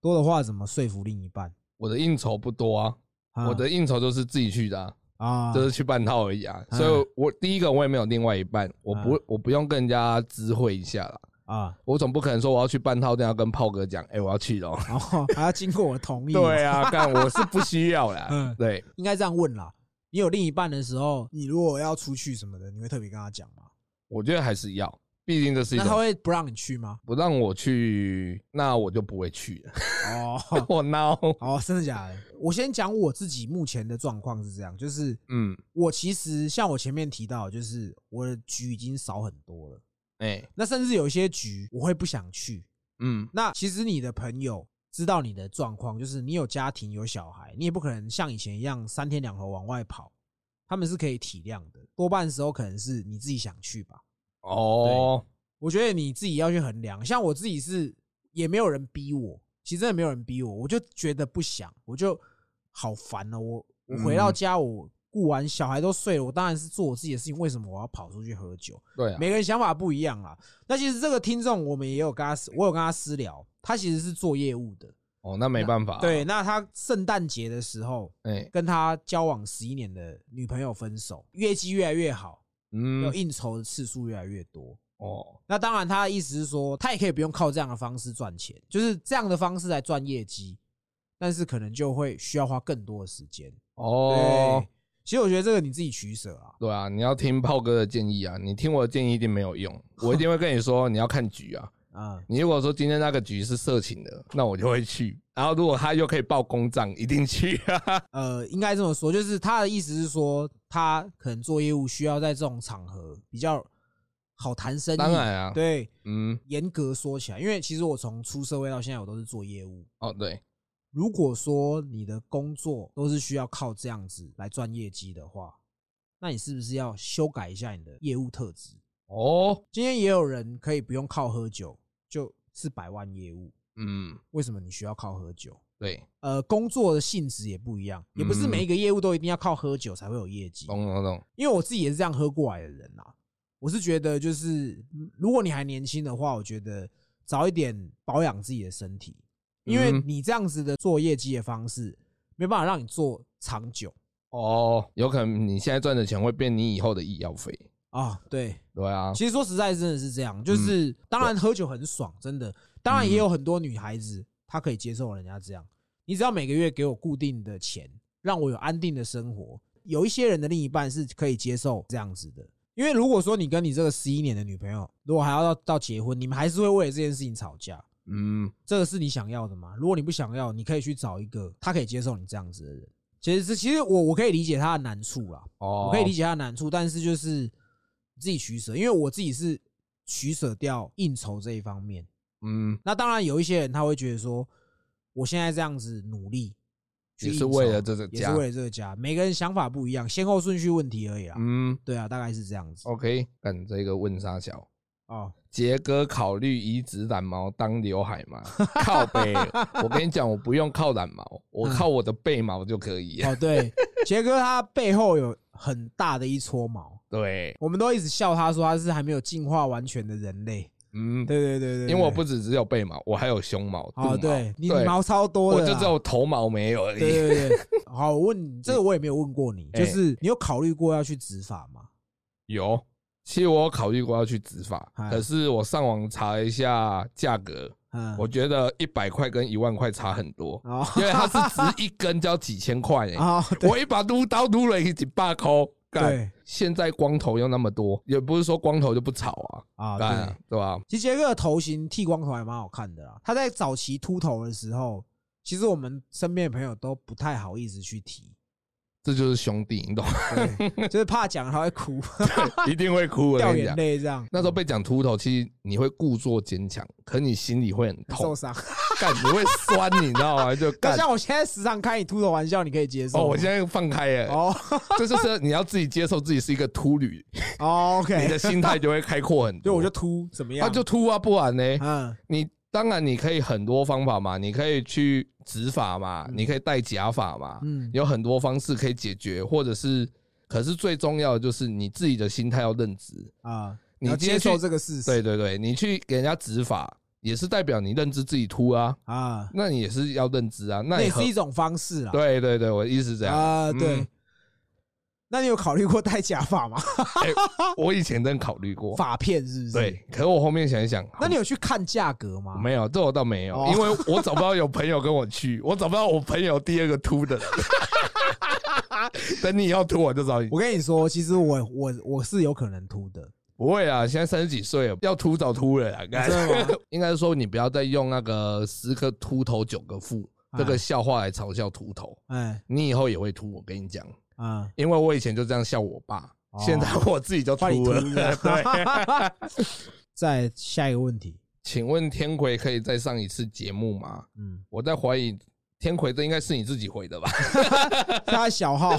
多的话怎么说服另一半？我的应酬不多啊，啊我的应酬都是自己去的、啊，啊，就是去办套而已啊。嗯所以我第一个我也没有另外一半，我不我不用跟人家知会一下啦。啊，我总不可能说我要去办套店要跟炮哥讲，哎，我要去了。然后还要经过我的同意。对，啊，干我是不需要啦。嗯对，应该这样问啦。你有另一半的时候，你如果要出去什么的，你会特别跟他讲吗？我觉得还是要，毕竟这是一那他种会不让你去吗？不让我去，那我就不会去了。哦，我孬。哦，真的假的？我先讲我自己目前的状况是这样，就是嗯，我其实像我前面提到，就是我的局已经少很多了。哎，那甚至有一些局我会不想去。嗯，那其实你的朋友知道你的状况，就是你有家庭有小孩，你也不可能像以前一样三天两头往外跑，他们是可以体谅的。多半时候可能是你自己想去吧。哦，我觉得你自己要去衡量。像我自己是也没有人逼我，其实真的没有人逼我，我就觉得不想，我就好烦哦。我我回到家，我顾完小孩都睡了，我当然是做我自己的事情。为什么我要跑出去喝酒？对啊，每个人想法不一样啦。那其实这个听众，我们也有跟他私，我有跟他私聊，他其实是做业务的。哦，那没办法。对，，那他圣诞节的时候哎，跟他交往十一年的女朋友分手，业绩越来越好，嗯有，应酬的次数越来越多。哦，那当然，他的意思是说，他也可以不用靠这样的方式赚钱，就是这样的方式来赚业绩，但是可能就会需要花更多的时间。哦对，，其实我觉得这个你自己取舍啊。对啊，你要听炮哥的建议啊，你听我的建议一定没有用，我一定会跟你说你要看局啊。啊、你如果说今天那个局是色情的，那我就会去。然后如果他又可以报公账，一定去啊。呃，应该这么说，就是他的意思是说，他可能做业务需要在这种场合比较好谈生意。当然啊，，对，嗯，严格说起来，因为其实我从出社会到现在，我都是做业务。哦，对，如果说你的工作都是需要靠这样子来赚业绩的话，那你是不是要修改一下你的业务特质？哦，今天也有人可以不用靠喝酒，就是百万业务，嗯，为什么你需要靠喝酒？对，呃，工作的性质也不一样，也不是嗯每一个业务都一定要靠喝酒才会有业绩。懂懂懂，因为我自己也是这样喝过来的人啦。我是觉得，就是嗯如果你还年轻的话，我觉得早一点保养自己的身体，因为嗯你这样子的做业绩的方式，没办法让你做长久哦，有可能你现在赚的钱会变你以后的医药费。啊。对，对啊，其实说实在，真的是这样。就是当然喝酒很爽，真的，当然也有很多女孩子她可以接受人家这样。你只要每个月给我固定的钱，让我有安定的生活。有一些人的另一半是可以接受这样子的，因为如果说你跟你这个十一年的女朋友，如果还要到到结婚，你们还是会为了这件事情吵架。嗯，这个是你想要的吗？如果你不想要，你可以去找一个他可以接受你这样子的人。其实是，其实我我可以理解他的难处啦，哦，我可以理解他的难处，但是就是自己取舍，因为我自己是取舍掉应酬这一方面。嗯，那当然有一些人他会觉得说，我现在这样子努力，也是为了这个家也是为了这个家。每个人想法不一样，先后顺序问题而已啦。嗯对啊，大概是这样子。，OK，干这个问沙小。哦，杰哥考虑移植染毛当刘海吗？靠背，我跟你讲，我不用靠染毛，我靠我的背毛就可以。哦，对，杰哥他背后有很大的一撮毛，对，我们都一直笑他说他是还没有进化完全的人类。嗯，对对对对，因为我不止只有背毛，我还有胸毛、肚毛。哦，对你对毛超多的，我就只有头毛没有而已。对对对。好，我问你，这个我也没有问过你，哎就是你有考虑过要去植发吗？有，其实我有考虑过要去植发，哎可是我上网查了一下价格，嗯，我觉得一百块跟一万块差很多，哦因为它是值一根就要几千块呢。啊，对我一把撸刀撸了一几百块，干对现在光头又那么多，也不是说光头就不吵啊，啊，干对。对吧？其实杰克的头型剃光头还蛮好看的啦。他在早期秃头的时候，其实我们身边的朋友都不太好意思去提，这就是兄弟，你懂吗？就是怕讲他会哭，一定会哭。我掉眼跟你讲，泪这样。那时候被讲秃头，其实你会故作坚强，可你心里会很受，伤。干你会酸，你知道吗？就 干像我现在时常开你秃头玩笑，你可以接受。哦，我现在放开了，哦这 就是你要自己接受自己是一个秃驴，哦你的心态就会开阔很多。对，我就秃怎么样？那就秃啊，不然呢？嗯，你当然你可以很多方法嘛，你可以去植发嘛，你可以戴假发嘛，嗯，有很多方式可以解决，或者是，可是最重要的就是你自己的心态要认知。啊，你接受这个事实，对对对，你去给人家植发，也是代表你认知自己秃啊，啊，那你也是要认知啊，那也是一种方式啊。对对对，我的意思是这样。啊，对。嗯。那你有考虑过戴假发吗？我以前真考虑过，发片是不是？。对，可是我后面想一想，那你有去看价格吗？没有，这我倒没有，哦因为我找不到有朋友跟我去，我找不到我朋友第二个秃的人。等你要秃，我就找你。我跟你说，其实我我我是有可能秃的，不会啊，现在三十几岁了，要秃早秃了啦。干真的吗应该是说你不要再用那个十个秃头九个富这个哎笑话来嘲笑秃头，哎你以后也会秃。我跟你讲，啊，因为我以前就这样笑我爸，哦现在 我自己就秃了。对，再下一个问题，请问天魁可以再上一次节目吗？嗯，我在怀疑天魁这应该是你自己回的吧？他小号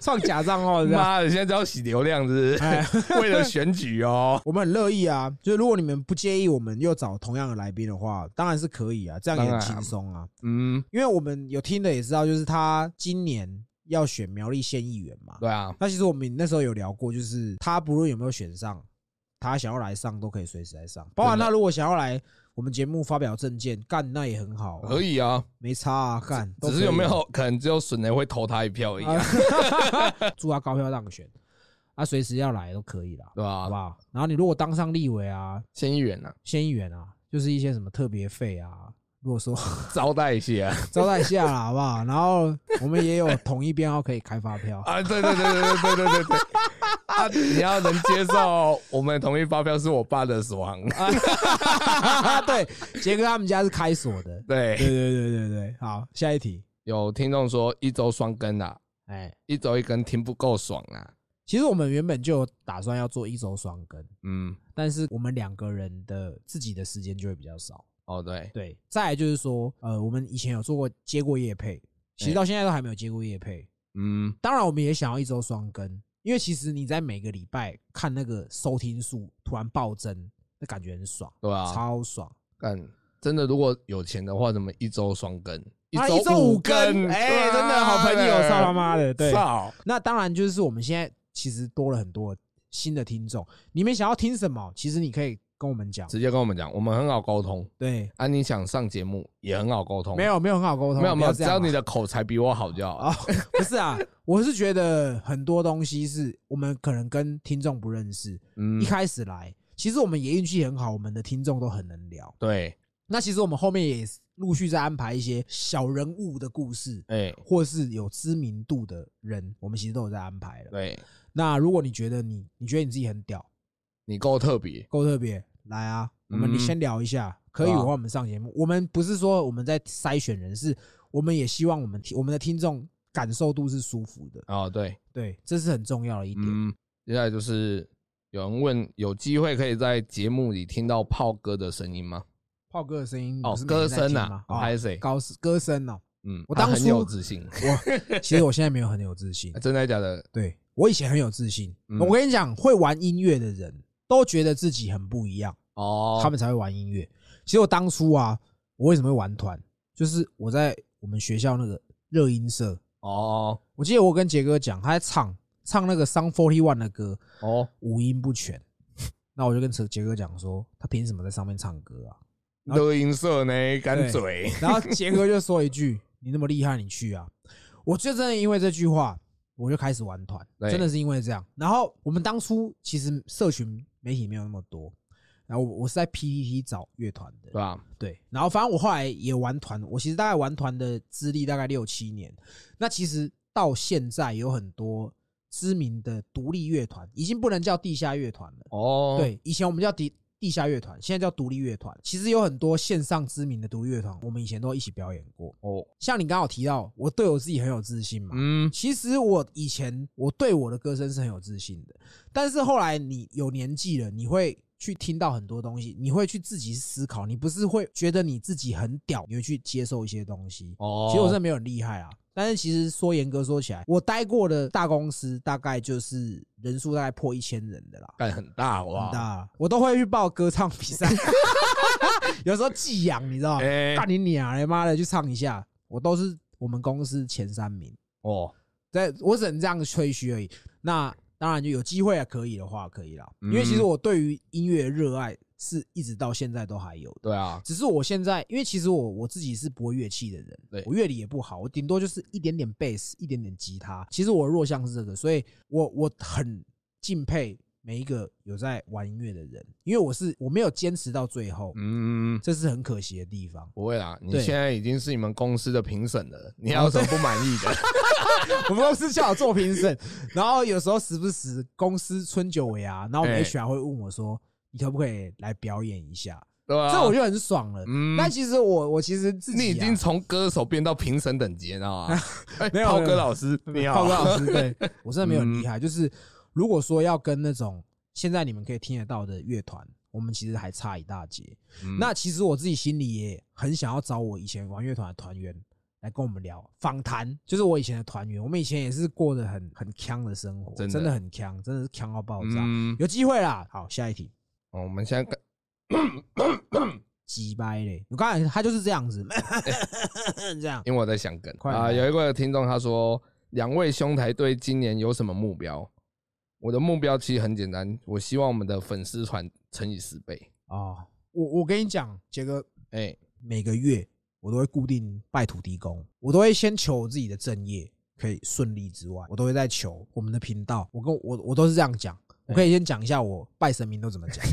创假账号是吧？妈的，现在就要洗流量，是不哎，是？为了选举哦。我们很乐意啊，就是如果你们不介意我们又找同样的来宾的话，当然是可以啊，这样也轻松啊。嗯，因为我们有听的也知道，就是他今年要选苗栗县议员嘛。对啊，那其实我们那时候有聊过，就是他不论有没有选上，他想要来上都可以随时来上，包含他如果想要来我们节目发表政见，干那也很好、啊，可以啊，没差啊，干。只是有没有可能只有损人会投他一票而已 祝他高票当选，啊，随时要来都可以啦，对吧？好不好？然后你如果当上立委啊、县议员啊，县议员啊，就是一些什么特别费啊，如果说 招待一下。招待一下啦，好不好？然后我们也有统一编号可以开发票，啊，对对对对对对对对。对。啊！你要能接受我们统一发票是我爸的所行，对，杰哥他们家是开锁的，对。对，对对对对，好，下一题，有听众说一周双更啊，哎，一周一更听不够爽啊，其实我们原本就有打算要做一周双更，嗯，但是我们两个人的自己的时间就会比较少。哦对，对，再来就是说，呃，我们以前有做过接过夜配，其实哎到现在都还没有接过夜配。嗯，当然，我们也想要一周双更，因为其实你在每个礼拜看那个收听数突然暴增，那感觉很爽，对啊，超爽。但，真的如果有钱的话，怎么一周双更，啊一周五更，哎，真的好朋友，操他妈的，对。操，那当然就是我们现在其实多了很多新的听众，你们想要听什么，其实你可以跟我们讲。直接跟我们讲，我们很好沟通。对，啊，你想上节目也很好沟通，没有没有很好沟通，没有没有，只要你的口才比我好就好。哦，不是啊，我是觉得很多东西是我们可能跟听众不认识，嗯。一，开始来，其实我们也运气很好，我们的听众都很能聊。对，那其实我们后面也陆续在安排一些小人物的故事，哎，或是有知名度的人，我们其实都有在安排了。对。那如果你觉得你你觉得你自己很屌，你够特别，够特别，来啊，我们嗯你先聊一下，可以的话我们上节目。我们不是说我们在筛选人，是我们也希望我们听我们的听众感受度是舒服的，哦，对，对，这是很重要的一点。嗯，接下来就是有人问，有机会可以在节目里听到炮哥的声音吗？炮哥的声音哦是，歌声啊还是谁？高歌声哦，嗯，我当初他很有自信，我其实我现在没有很有自信，真的假的？对我以前很有自信。嗯我跟你讲，会玩音乐的人都觉得自己很不一样，哦，他们才会玩音乐。其实我当初啊，我为什么会玩团，就是我在我们学校那个热音社，哦我记得我跟杰哥讲，他在唱唱那个 Sun Forty One 的歌，哦，五音不全。那我就跟杰哥讲说，他凭什么在上面唱歌啊？乐音社呢，干嘴，然后杰哥就说一句：“ 你那么厉害，你去啊！”我就真的因为这句话，我就开始玩团，真的是因为这样。然后我们当初其实社群媒体没有那么多，然后我我是在 PPT 找乐团的对，吧？对。然后反正我后来也玩团，我其实大概玩团的资历大概六七年。那其实到现在有很多知名的独立乐团，已经不能叫地下乐团了。哦，，对，以前我们叫地地下乐团，现在叫独立乐团。其实有很多线上知名的独立乐团，我们以前都一起表演过。哦，像你刚好提到，我对我自己很有自信嘛。嗯，其实我以前我对我的歌声是很有自信的，但是后来你有年纪了，你会去听到很多东西，你会去自己思考，你不是会觉得你自己很屌，你会去接受一些东西。哦，其实我真的没有很厉害啊，但是其实说严格说起来，我待过的大公司大概就是人数大概破一千人的啦。但很大，哇？很大，我都会去报歌唱比赛。有时候寄养，你知道吗？哎干你娘嘞，妈的，去唱一下，我都是我们公司前三名。哦，对，我只能这样吹嘘而已。那当然就有机会啊，可以的话可以啦。因为其实嗯我对于音乐的热爱是一直到现在都还有的。对啊，只是我现在，因为其实我我自己是不会乐器的人，对我乐理也不好，我顶多就是一点点贝斯，一点点吉他。其实我弱项是这个，所以我我很敬佩每一个有在玩音乐的人，因为我是我没有坚持到最后，嗯，这是很可惜的地方。不会啦，你对现在已经是你们公司的评审了，你还有什么不满意的？我们公司叫我做评审，然后有时候时不时公司春酒尾啊，然后我们哎 HR 会问我说：“你可不可以来表演一下？”对啊，这我就很爽了。嗯但其实我我其实自己啊你已经从歌手变到评审等级，你知道吗？哎没有涛哥老师，你好，涛哥老师，对我真的没有很厉害。嗯就是如果说要跟那种现在你们可以听得到的乐团，我们其实还差一大截。嗯那其实我自己心里也很想要找我以前玩乐团的团员来跟我们聊访谈，就是我以前的团员，我们以前也是过得很很强的生活，真的真的很强，真的是强到爆炸。嗯，有机会啦，好，下一题，哦我们现在看鸡掰嘞！我刚才他就是这样子，这样因为我在想梗啊，有一位听众他说，两位兄台对今年有什么目标？我的目标其实很简单，我希望我们的粉丝团乘以十倍。哦。我我跟你讲，杰哥，哎，每个月我都会固定拜土地公，我都会先求我自己的正业可以顺利之外，我都会在求我们的频道。我跟我我都是这样讲，我可以先讲一下我拜神明都怎么讲。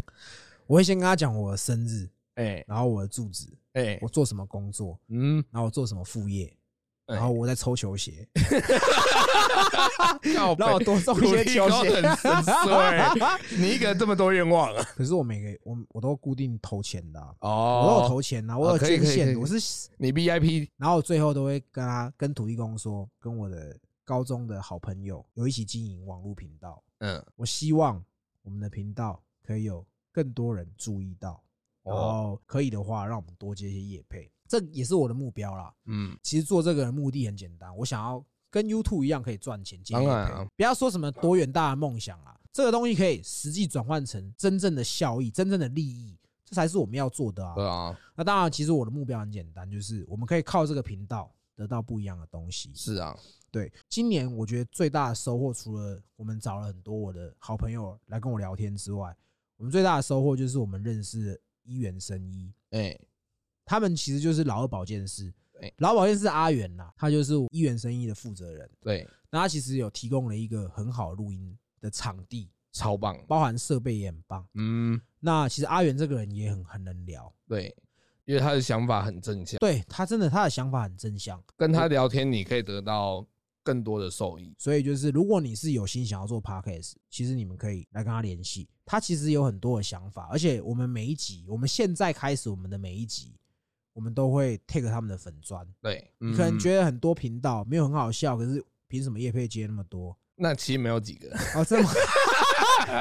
我会先跟他讲我的生日，哎然后我的住址，哎我，做什么工作，嗯，然后我做什么副业，哎然后我在抽球鞋，靠让我北多送一些球鞋 你一个人这么多愿望啊？可是我每个我我都固定投钱的哦、我有，投钱啊，我有捐献，我是你 VIP 然后最后都会跟他跟土地公说，跟我的高中的好朋友有一起经营网络频道。嗯我希望我们的频道可以有更多人注意到，然哦后可以的话，让我们多接一些业配，这也是我的目标啦。嗯其实做这个的目的很简单，我想要跟 YouTube 一样可以赚钱接业配当然啊，不要说什么多远大的梦想啦，这个东西可以实际转换成真正的效益、真正的利益，这才是我们要做的啊。对啊，那当然，其实我的目标很简单，就是我们可以靠这个频道得到不一样的东西。是啊，对，今年我觉得最大的收获，除了我们找了很多我的好朋友来跟我聊天之外，我们最大的收获就是我们认识了医源生医，哎。他们其实就是老二保健室对。老二保健室阿元呐，他就是一源生医的负责人。对，那他其实有提供了一个很好的录音的场地，超棒，包含设备也很棒。嗯，那其实阿元这个人也很很能聊，对，因为他的想法很正向，对他真的他的想法很正向。跟他聊天你可以得到更多的受益。所以就是，如果你是有心想要做 podcast，其实你们可以来跟他联系。他其实有很多的想法，而且我们每一集，我们现在开始我们的每一集，我们都会 take 他们的粉砖。对，你可能觉得很多频道没有很好笑，可是凭什么叶佩接那么多？那其实没有几个，哦，这么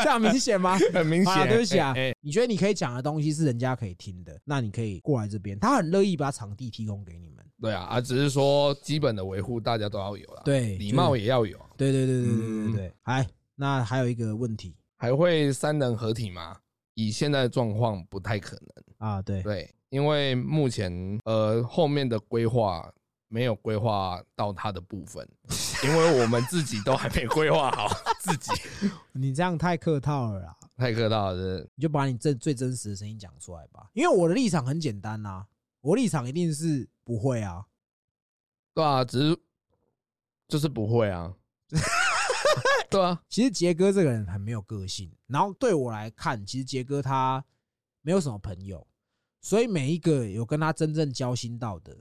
这样明显吗？很明啊，显。对不起啊哎，哎，你觉得你可以讲的东西是人家可以听的，那你可以过来这边，他很乐意把场地提供给你们。对啊，啊，只是说基本的维护大家都要有啦，对礼貌也要有，对对对对对对嗯对。哎，那还有一个问题还会三人合体吗？以现在的状况不太可能。啊，对，对，因为目前呃后面的规划没有规划到他的部分，因为我们自己都还没规划好自己，你这样太客套了啦。太客套了。你就把你最最真实的声音讲出来吧。因为我的立场很简单呐、我立场一定是不会啊。对啊，只是就是不会啊。对啊，其实杰哥这个人很没有个性，然后对我来看，其实杰哥他没有什么朋友，所以每一个有跟他真正交心到的，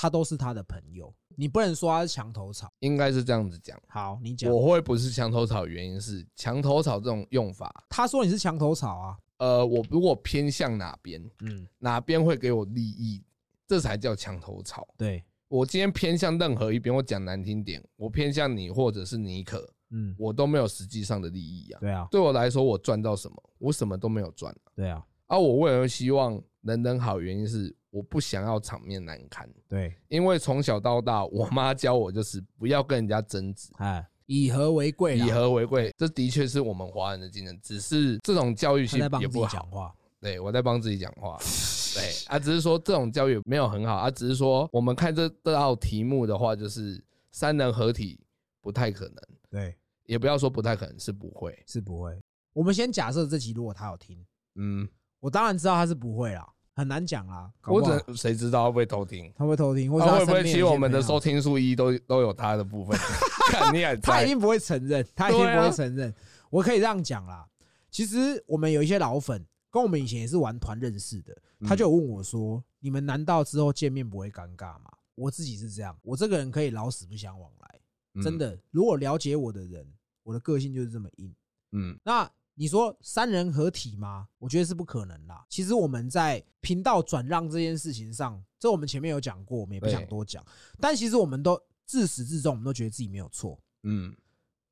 他都是他的朋友。你不能说他是墙头草。应该是这样子讲。好，你讲。我会不是墙头草，原因是墙头草这种用法，他说你是墙头草啊。呃，我如果偏向哪边，嗯，哪边会给我利益，这才叫墙头草。对，我今天偏向任何一边，我讲难听点，我偏向你或者是尼可，嗯，我都没有实际上的利益啊。对啊，对我来说，我赚到什么？我什么都没有赚啊。对啊，啊我为什么希望人人好？原因是我不想要场面难堪，对，因为从小到大，我妈教我就是不要跟人家争执，哎，以和为贵，以和为贵。这的确是我们华人的精神，只是这种教育性他在帮自己也不好。讲话。对我在帮自己讲话。对啊，只是说这种教育没有很好啊，只是说我们看这这道题目的话，就是三人合体不太可能，对，也不要说不太可能，是不会。是不会。我们先假设这集如果他有听，嗯，我当然知道他是不会啦，很难讲啦。搞我不好只谁知道会不会偷听？他会偷听，或者他他会不会其实身边有一些朋友我们的收听数一都都有他的部分？看你也在，他一定不会承认，他一定不会承认。我可以这样讲啦，其实我们有一些老粉，跟我们以前也是玩团认识的，他就有问我说：“你们难道之后见面不会尴尬吗？”我自己是这样，我这个人可以老死不相往来，嗯真，的。如果了解我的人，我的个性就是这么硬。嗯那你说三人合体吗？我觉得是不可能啦。其实我们在频道转让这件事情上，这我们前面有讲过，我们也不想多讲。但其实我们都自始至终，我们都觉得自己没有错，嗯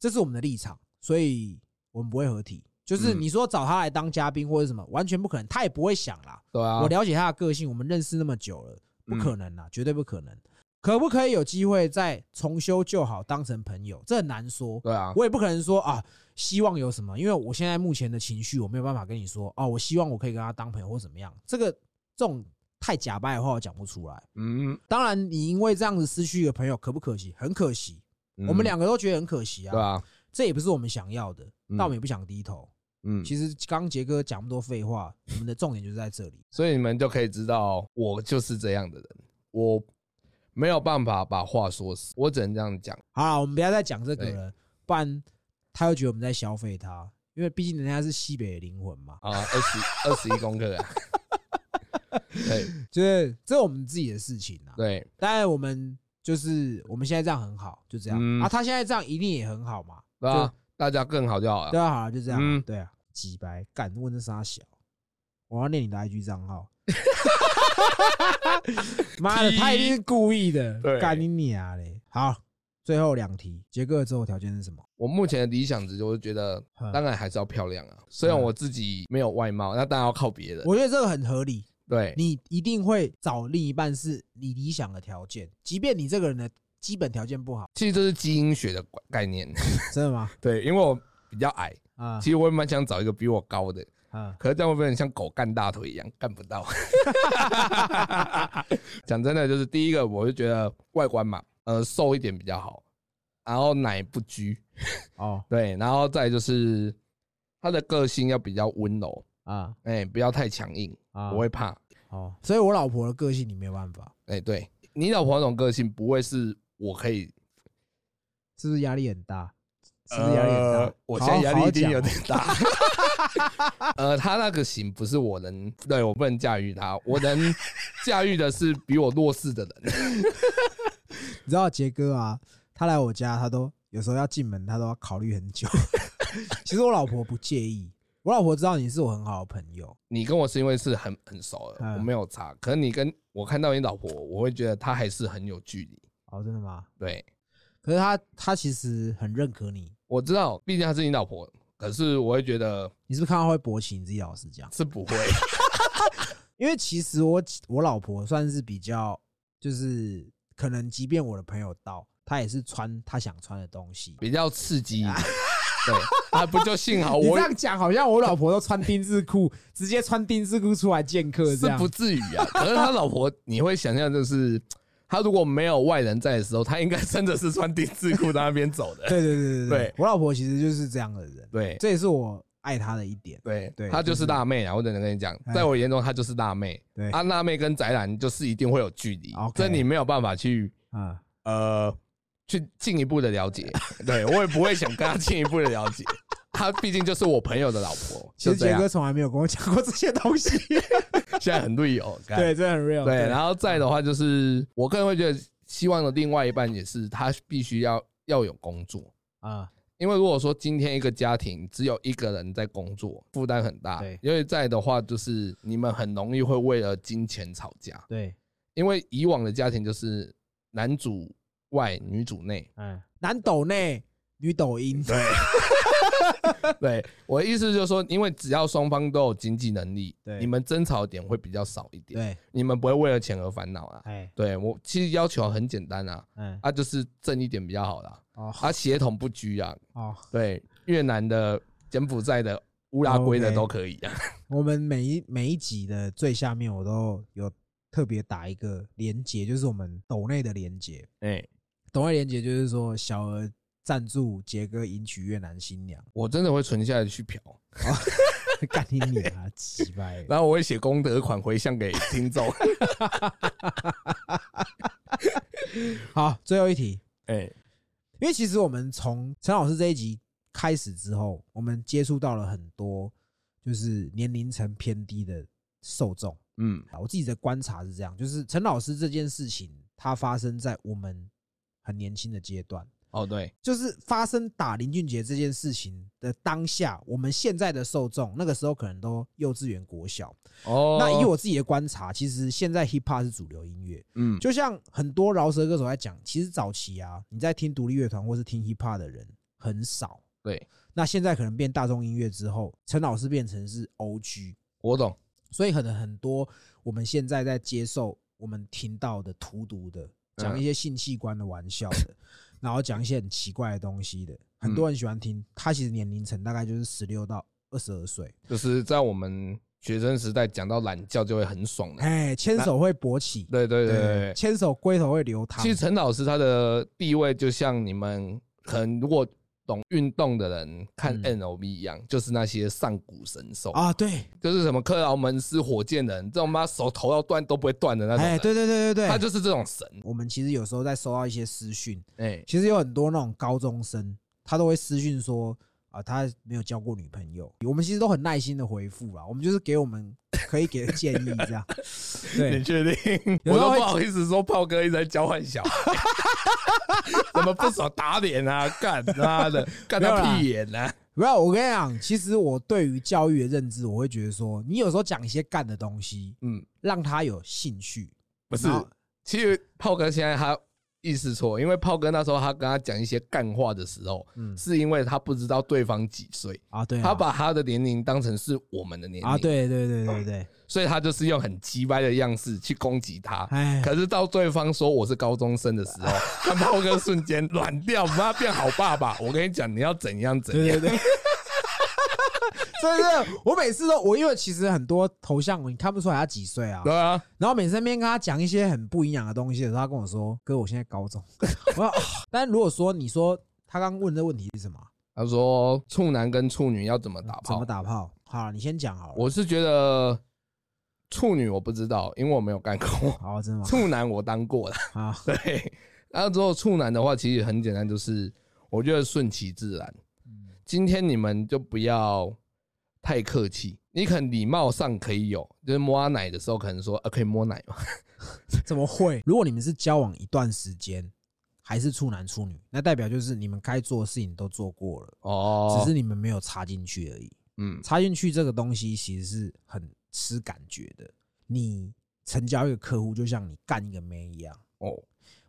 这是我们的立场，所以我们不会合体。就是嗯你说找他来当嘉宾或者什么，完全不可能，他也不会想啦。对啊，我了解他的个性，我们认识那么久了，不嗯可能啦，绝对不可能。可不可以有机会再重修旧好，当成朋友？这很难说。对啊，我也不可能说啊，希望有什么，因为我现在目前的情绪，我没有办法跟你说哦，我希望我可以跟他当朋友或怎么样。这个这种太假掰的话，我讲不出来。嗯，当然，你因为这样子失去一个朋友，可不可惜？很可惜，嗯我们两个都觉得很可惜啊。对啊，这也不是我们想要的，嗯但我们也不想低头。嗯，其实刚刚杰哥讲那么多废话，我们的重点就是在这里。所以你们就可以知道，我就是这样的人，我没有办法把话说死，我只能这样讲。好了，我们不要再讲这个了，不然他又觉得我们在消费他，因为毕竟人家是西北的灵魂嘛。啊，二十二十一公克啊，对就是这是我们自己的事情啊。对，当然我们就是我们现在这样很好，就这样、嗯啊。他现在这样一定也很好嘛，对啊，大家更好就好了。对啊，好了，就这样对啊，几白干问这傻小，我要念你的 IG 账号。妈的，他一定是故意的，对干你娘嘞！好，最后两题，杰哥的择偶条件是什么？我目前的理想值我就是觉得，嗯当然还是要漂亮啊。虽然我自己没有外貌，那当然要靠别人。我觉得这个很合理，对，你一定会找另一半是你理想的条件，即便你这个人的基本条件不好，其实这是基因学的概念。真的吗？对，因为我比较矮，啊其实我也蛮想找一个比我高的，啊，可是这样会不会很像狗干大腿一样，干不到？讲真的，就是第一个，我就觉得外观嘛，呃，瘦一点比较好，然后奶不拘，哦对，然后再就是他的个性要比较温柔，啊哎、不要太强硬，啊，我会怕。哦，所以我老婆的个性你没有办法，哎、对你老婆那种个性，不会是我可以，是不是压力很大？是不是压力很大？呃我现在压力一定有点大。呃，他那个型不是我能，对我不能驾驭他，我能驾驭的是比我弱势的人。你知道杰哥啊，他来我家，他都有时候要进门，他都要考虑很久。其实我老婆不介意，我老婆知道你是我很好的朋友，你跟我是因为是很很熟的，嗯我没有差。可是你跟我看到你老婆，我会觉得她还是很有距离。哦，真的吗？对，可是他他其实很认可你，我知道，毕竟她是你老婆，可是我会觉得你是不是看到会勃起？你自己老实讲，是不会。因为其实我我老婆算是比较，就是可能即便我的朋友到，他也是穿他想穿的东西。比较刺激一点。对，啊，不就幸好 我这样讲，好像我老婆都穿丁字裤，直接穿丁字裤出来见客这样是不。至于啊。可是他老婆，你会想象就是，他如果没有外人在的时候，他应该真的是穿丁字裤在那边走的。对对对对对我老婆其实就是这样的人，对这也是我爱她的一点。对对她就就是是辣妹啊！我只能跟你讲，哎在我眼中，她就是辣妹。对啊，辣妹跟宅男就是一定会有距离这你没有办法去啊，呃去进一步的了解。对我也不会想跟她进一步的了解。她毕竟就是我朋友的老婆，其实杰哥。从来没有跟我讲过这些东西。现在很 real，干对，这很 real。对，然后再的话就是，我个人会觉得，希望的另外一半也是他必须要要有工作，啊，因为如果说今天一个家庭只有一个人在工作，负担很大。对因为在的话就是你们很容易会为了金钱吵架，对，因为以往的家庭就是男主外女主内。嗯，男抖内，女抖音。对，对我的意思就是说，因为只要双方都有经济能力，对你们争吵点会比较少一点，对，你们不会为了钱而烦恼啊。哎，对我其实要求很简单啊，嗯，啊，就是正一点比较好啦，哦啊，血统不拘啊，哦，对，越南的、柬埔寨的、乌拉圭的都可以啊。我们每一每一集的最下面我都有特别打一个连接，就是我们抖内的连接。哎、抖内连接就是说小额赞助杰哥迎娶越南新娘，我真的会存下来去嫖，干你你啊，鸡掰！然后我会写功德款回向给听众。好，最后一题，哎、因为其实我们从陈老师这一集开始之后，我们接触到了很多就是年龄层偏低的受众。嗯，啊，我自己的观察是这样，就是陈老师这件事情，它发生在我们很年轻的阶段，哦对，就是发生打林俊杰这件事情的当下，我们现在的受众那个时候可能都幼稚园、国小。哦，那以我自己的观察，其实现在 hip hop 是主流音乐，嗯，就像很多饶舌歌手在讲，其实早期啊，你在听独立乐团或是听 hip hop 的人很少。对，那现在可能变大众音乐之后，陈老师变成是 OG，我懂，所以可能很多我们现在在接受我们听到的荼毒的，讲一些性器官的玩笑的，然后讲一些很奇怪的东西的，很多人喜欢听。他其实年龄层大概就是十六到二十二岁，就是在我们学生时代讲到懒觉就会很爽的。哎，牵手会勃起，对对对对对，牵手龟头会流淌。其实陈老师他的地位就像你们可能如果懂运动的人看嗯。NOV 一样，就是那些上古神兽，啊，对，就是什么克劳门斯火箭人这种妈手头要断都不会断的那种哎，对对对对对，他就是这种神。我们其实有时候在收到一些私讯，哎，其实有很多那种高中生，他都会私讯说啊，他没有交过女朋友。我们其实都很耐心的回复啦，我们就是给我们可以给的建议这样。对你，确定？我都不好意思说，炮哥一直在交换小孩，怎么不爽打脸啊？干妈的，干他屁眼啊！不要我跟你讲，其实我对于教育的认知，我会觉得说，你有时候讲一些干的东西，嗯，让他有兴趣，不是，其实炮哥现在他意识错，因为炮哥那时候他跟他讲一些干话的时候，嗯是因为他不知道对方几岁，啊，对啊，他把他的年龄当成是我们的年龄，啊，，对对对对对，所以他就是用很鸡掰的样式去攻击他。哎，可是到对方说我是高中生的时候，他炮哥瞬间软掉，妈变好爸爸。我跟你讲，你要怎样怎样。对对对。所以这我每次都我因为其实很多头像你看不出来他几岁啊，对啊，然后每次在那边跟他讲一些很不营养的东西的时候，他跟我说：“哥，我现在高中。”我说：“啊但如果说你说他刚问的问题是什么？他说处男跟处女要怎么打炮怎么？打炮？好，你先讲好了。我是觉得处女我不知道，因为我没有干过。好，真的吗？处男我当过了，啊，对。然后之后处男的话，其实很简单，就是我觉得顺其自然。嗯今天你们就不要太客气，你可能礼貌上可以有，就是摸他奶的时候，可能说啊可以摸奶吗？怎么会？如果你们是交往一段时间，还是处男处女，那代表就是你们该做的事情都做过了，哦，只是你们没有插进去而已。嗯插进去这个东西其实是很吃感觉的。你成交一个客户，就像你干一个妹一样。哦，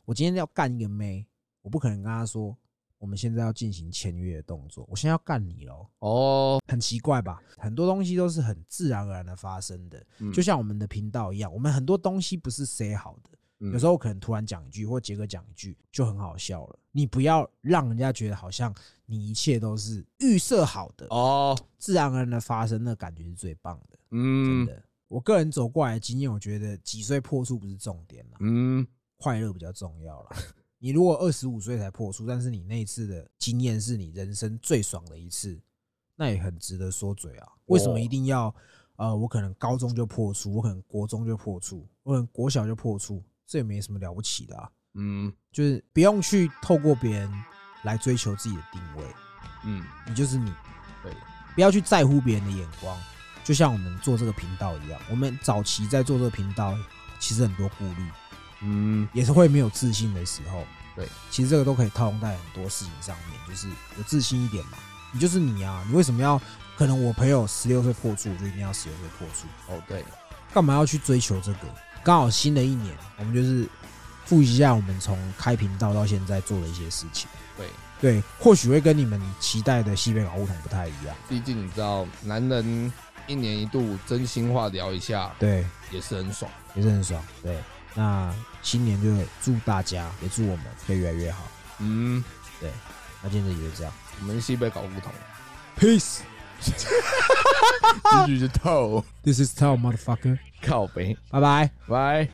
我今天要干一个妹，我不可能跟他说，我们现在要进行签约的动作，我现在要干你喽，哦，很奇怪吧？很多东西都是很自然而然的发生的，嗯就像我们的频道一样，我们很多东西不是 say 好的，嗯有时候可能突然讲一句，或杰哥讲一句就很好笑了。你不要让人家觉得好像你一切都是预设好的，哦，自然而然的发生，那感觉是最棒的，嗯真嗯的。我个人走过来的经验，我觉得几岁破处不是重点啦，嗯，快乐比较重要啦。你如果二十五岁才破处，但是你那一次的经验是你人生最爽的一次，那也很值得说嘴啊。为什么一定要？呃，我可能高中就破处，我可能国中就破处，我可能国小就破处，这也没什么了不起的啊。嗯就是不用去透过别人来追求自己的定位，嗯，你就是你，对，不要去在乎别人的眼光。就像我们做这个频道一样，我们早期在做这个频道，其实很多顾虑，嗯也是会没有自信的时候。对，其实这个都可以套用在很多事情上面，就是有自信一点嘛。你就是你啊，你为什么要？可能我朋友十六岁破处，我就一定要十六岁破处，哦对，干嘛要去追求这个？刚好新的一年，我们就是复习一下我们从开频道到现在做的一些事情。对，对，或许会跟你们期待的西北搞梧桐不太一样。毕竟你知道，男人一年一度真心话聊一下，对，也是很爽。也是很爽。对，那新年就祝大家，也祝我们可以越来越好。嗯，对，那今天这集就这样我们西北搞不同。，peace。这句是透。This is Tell motherfucker，靠背，拜拜。拜。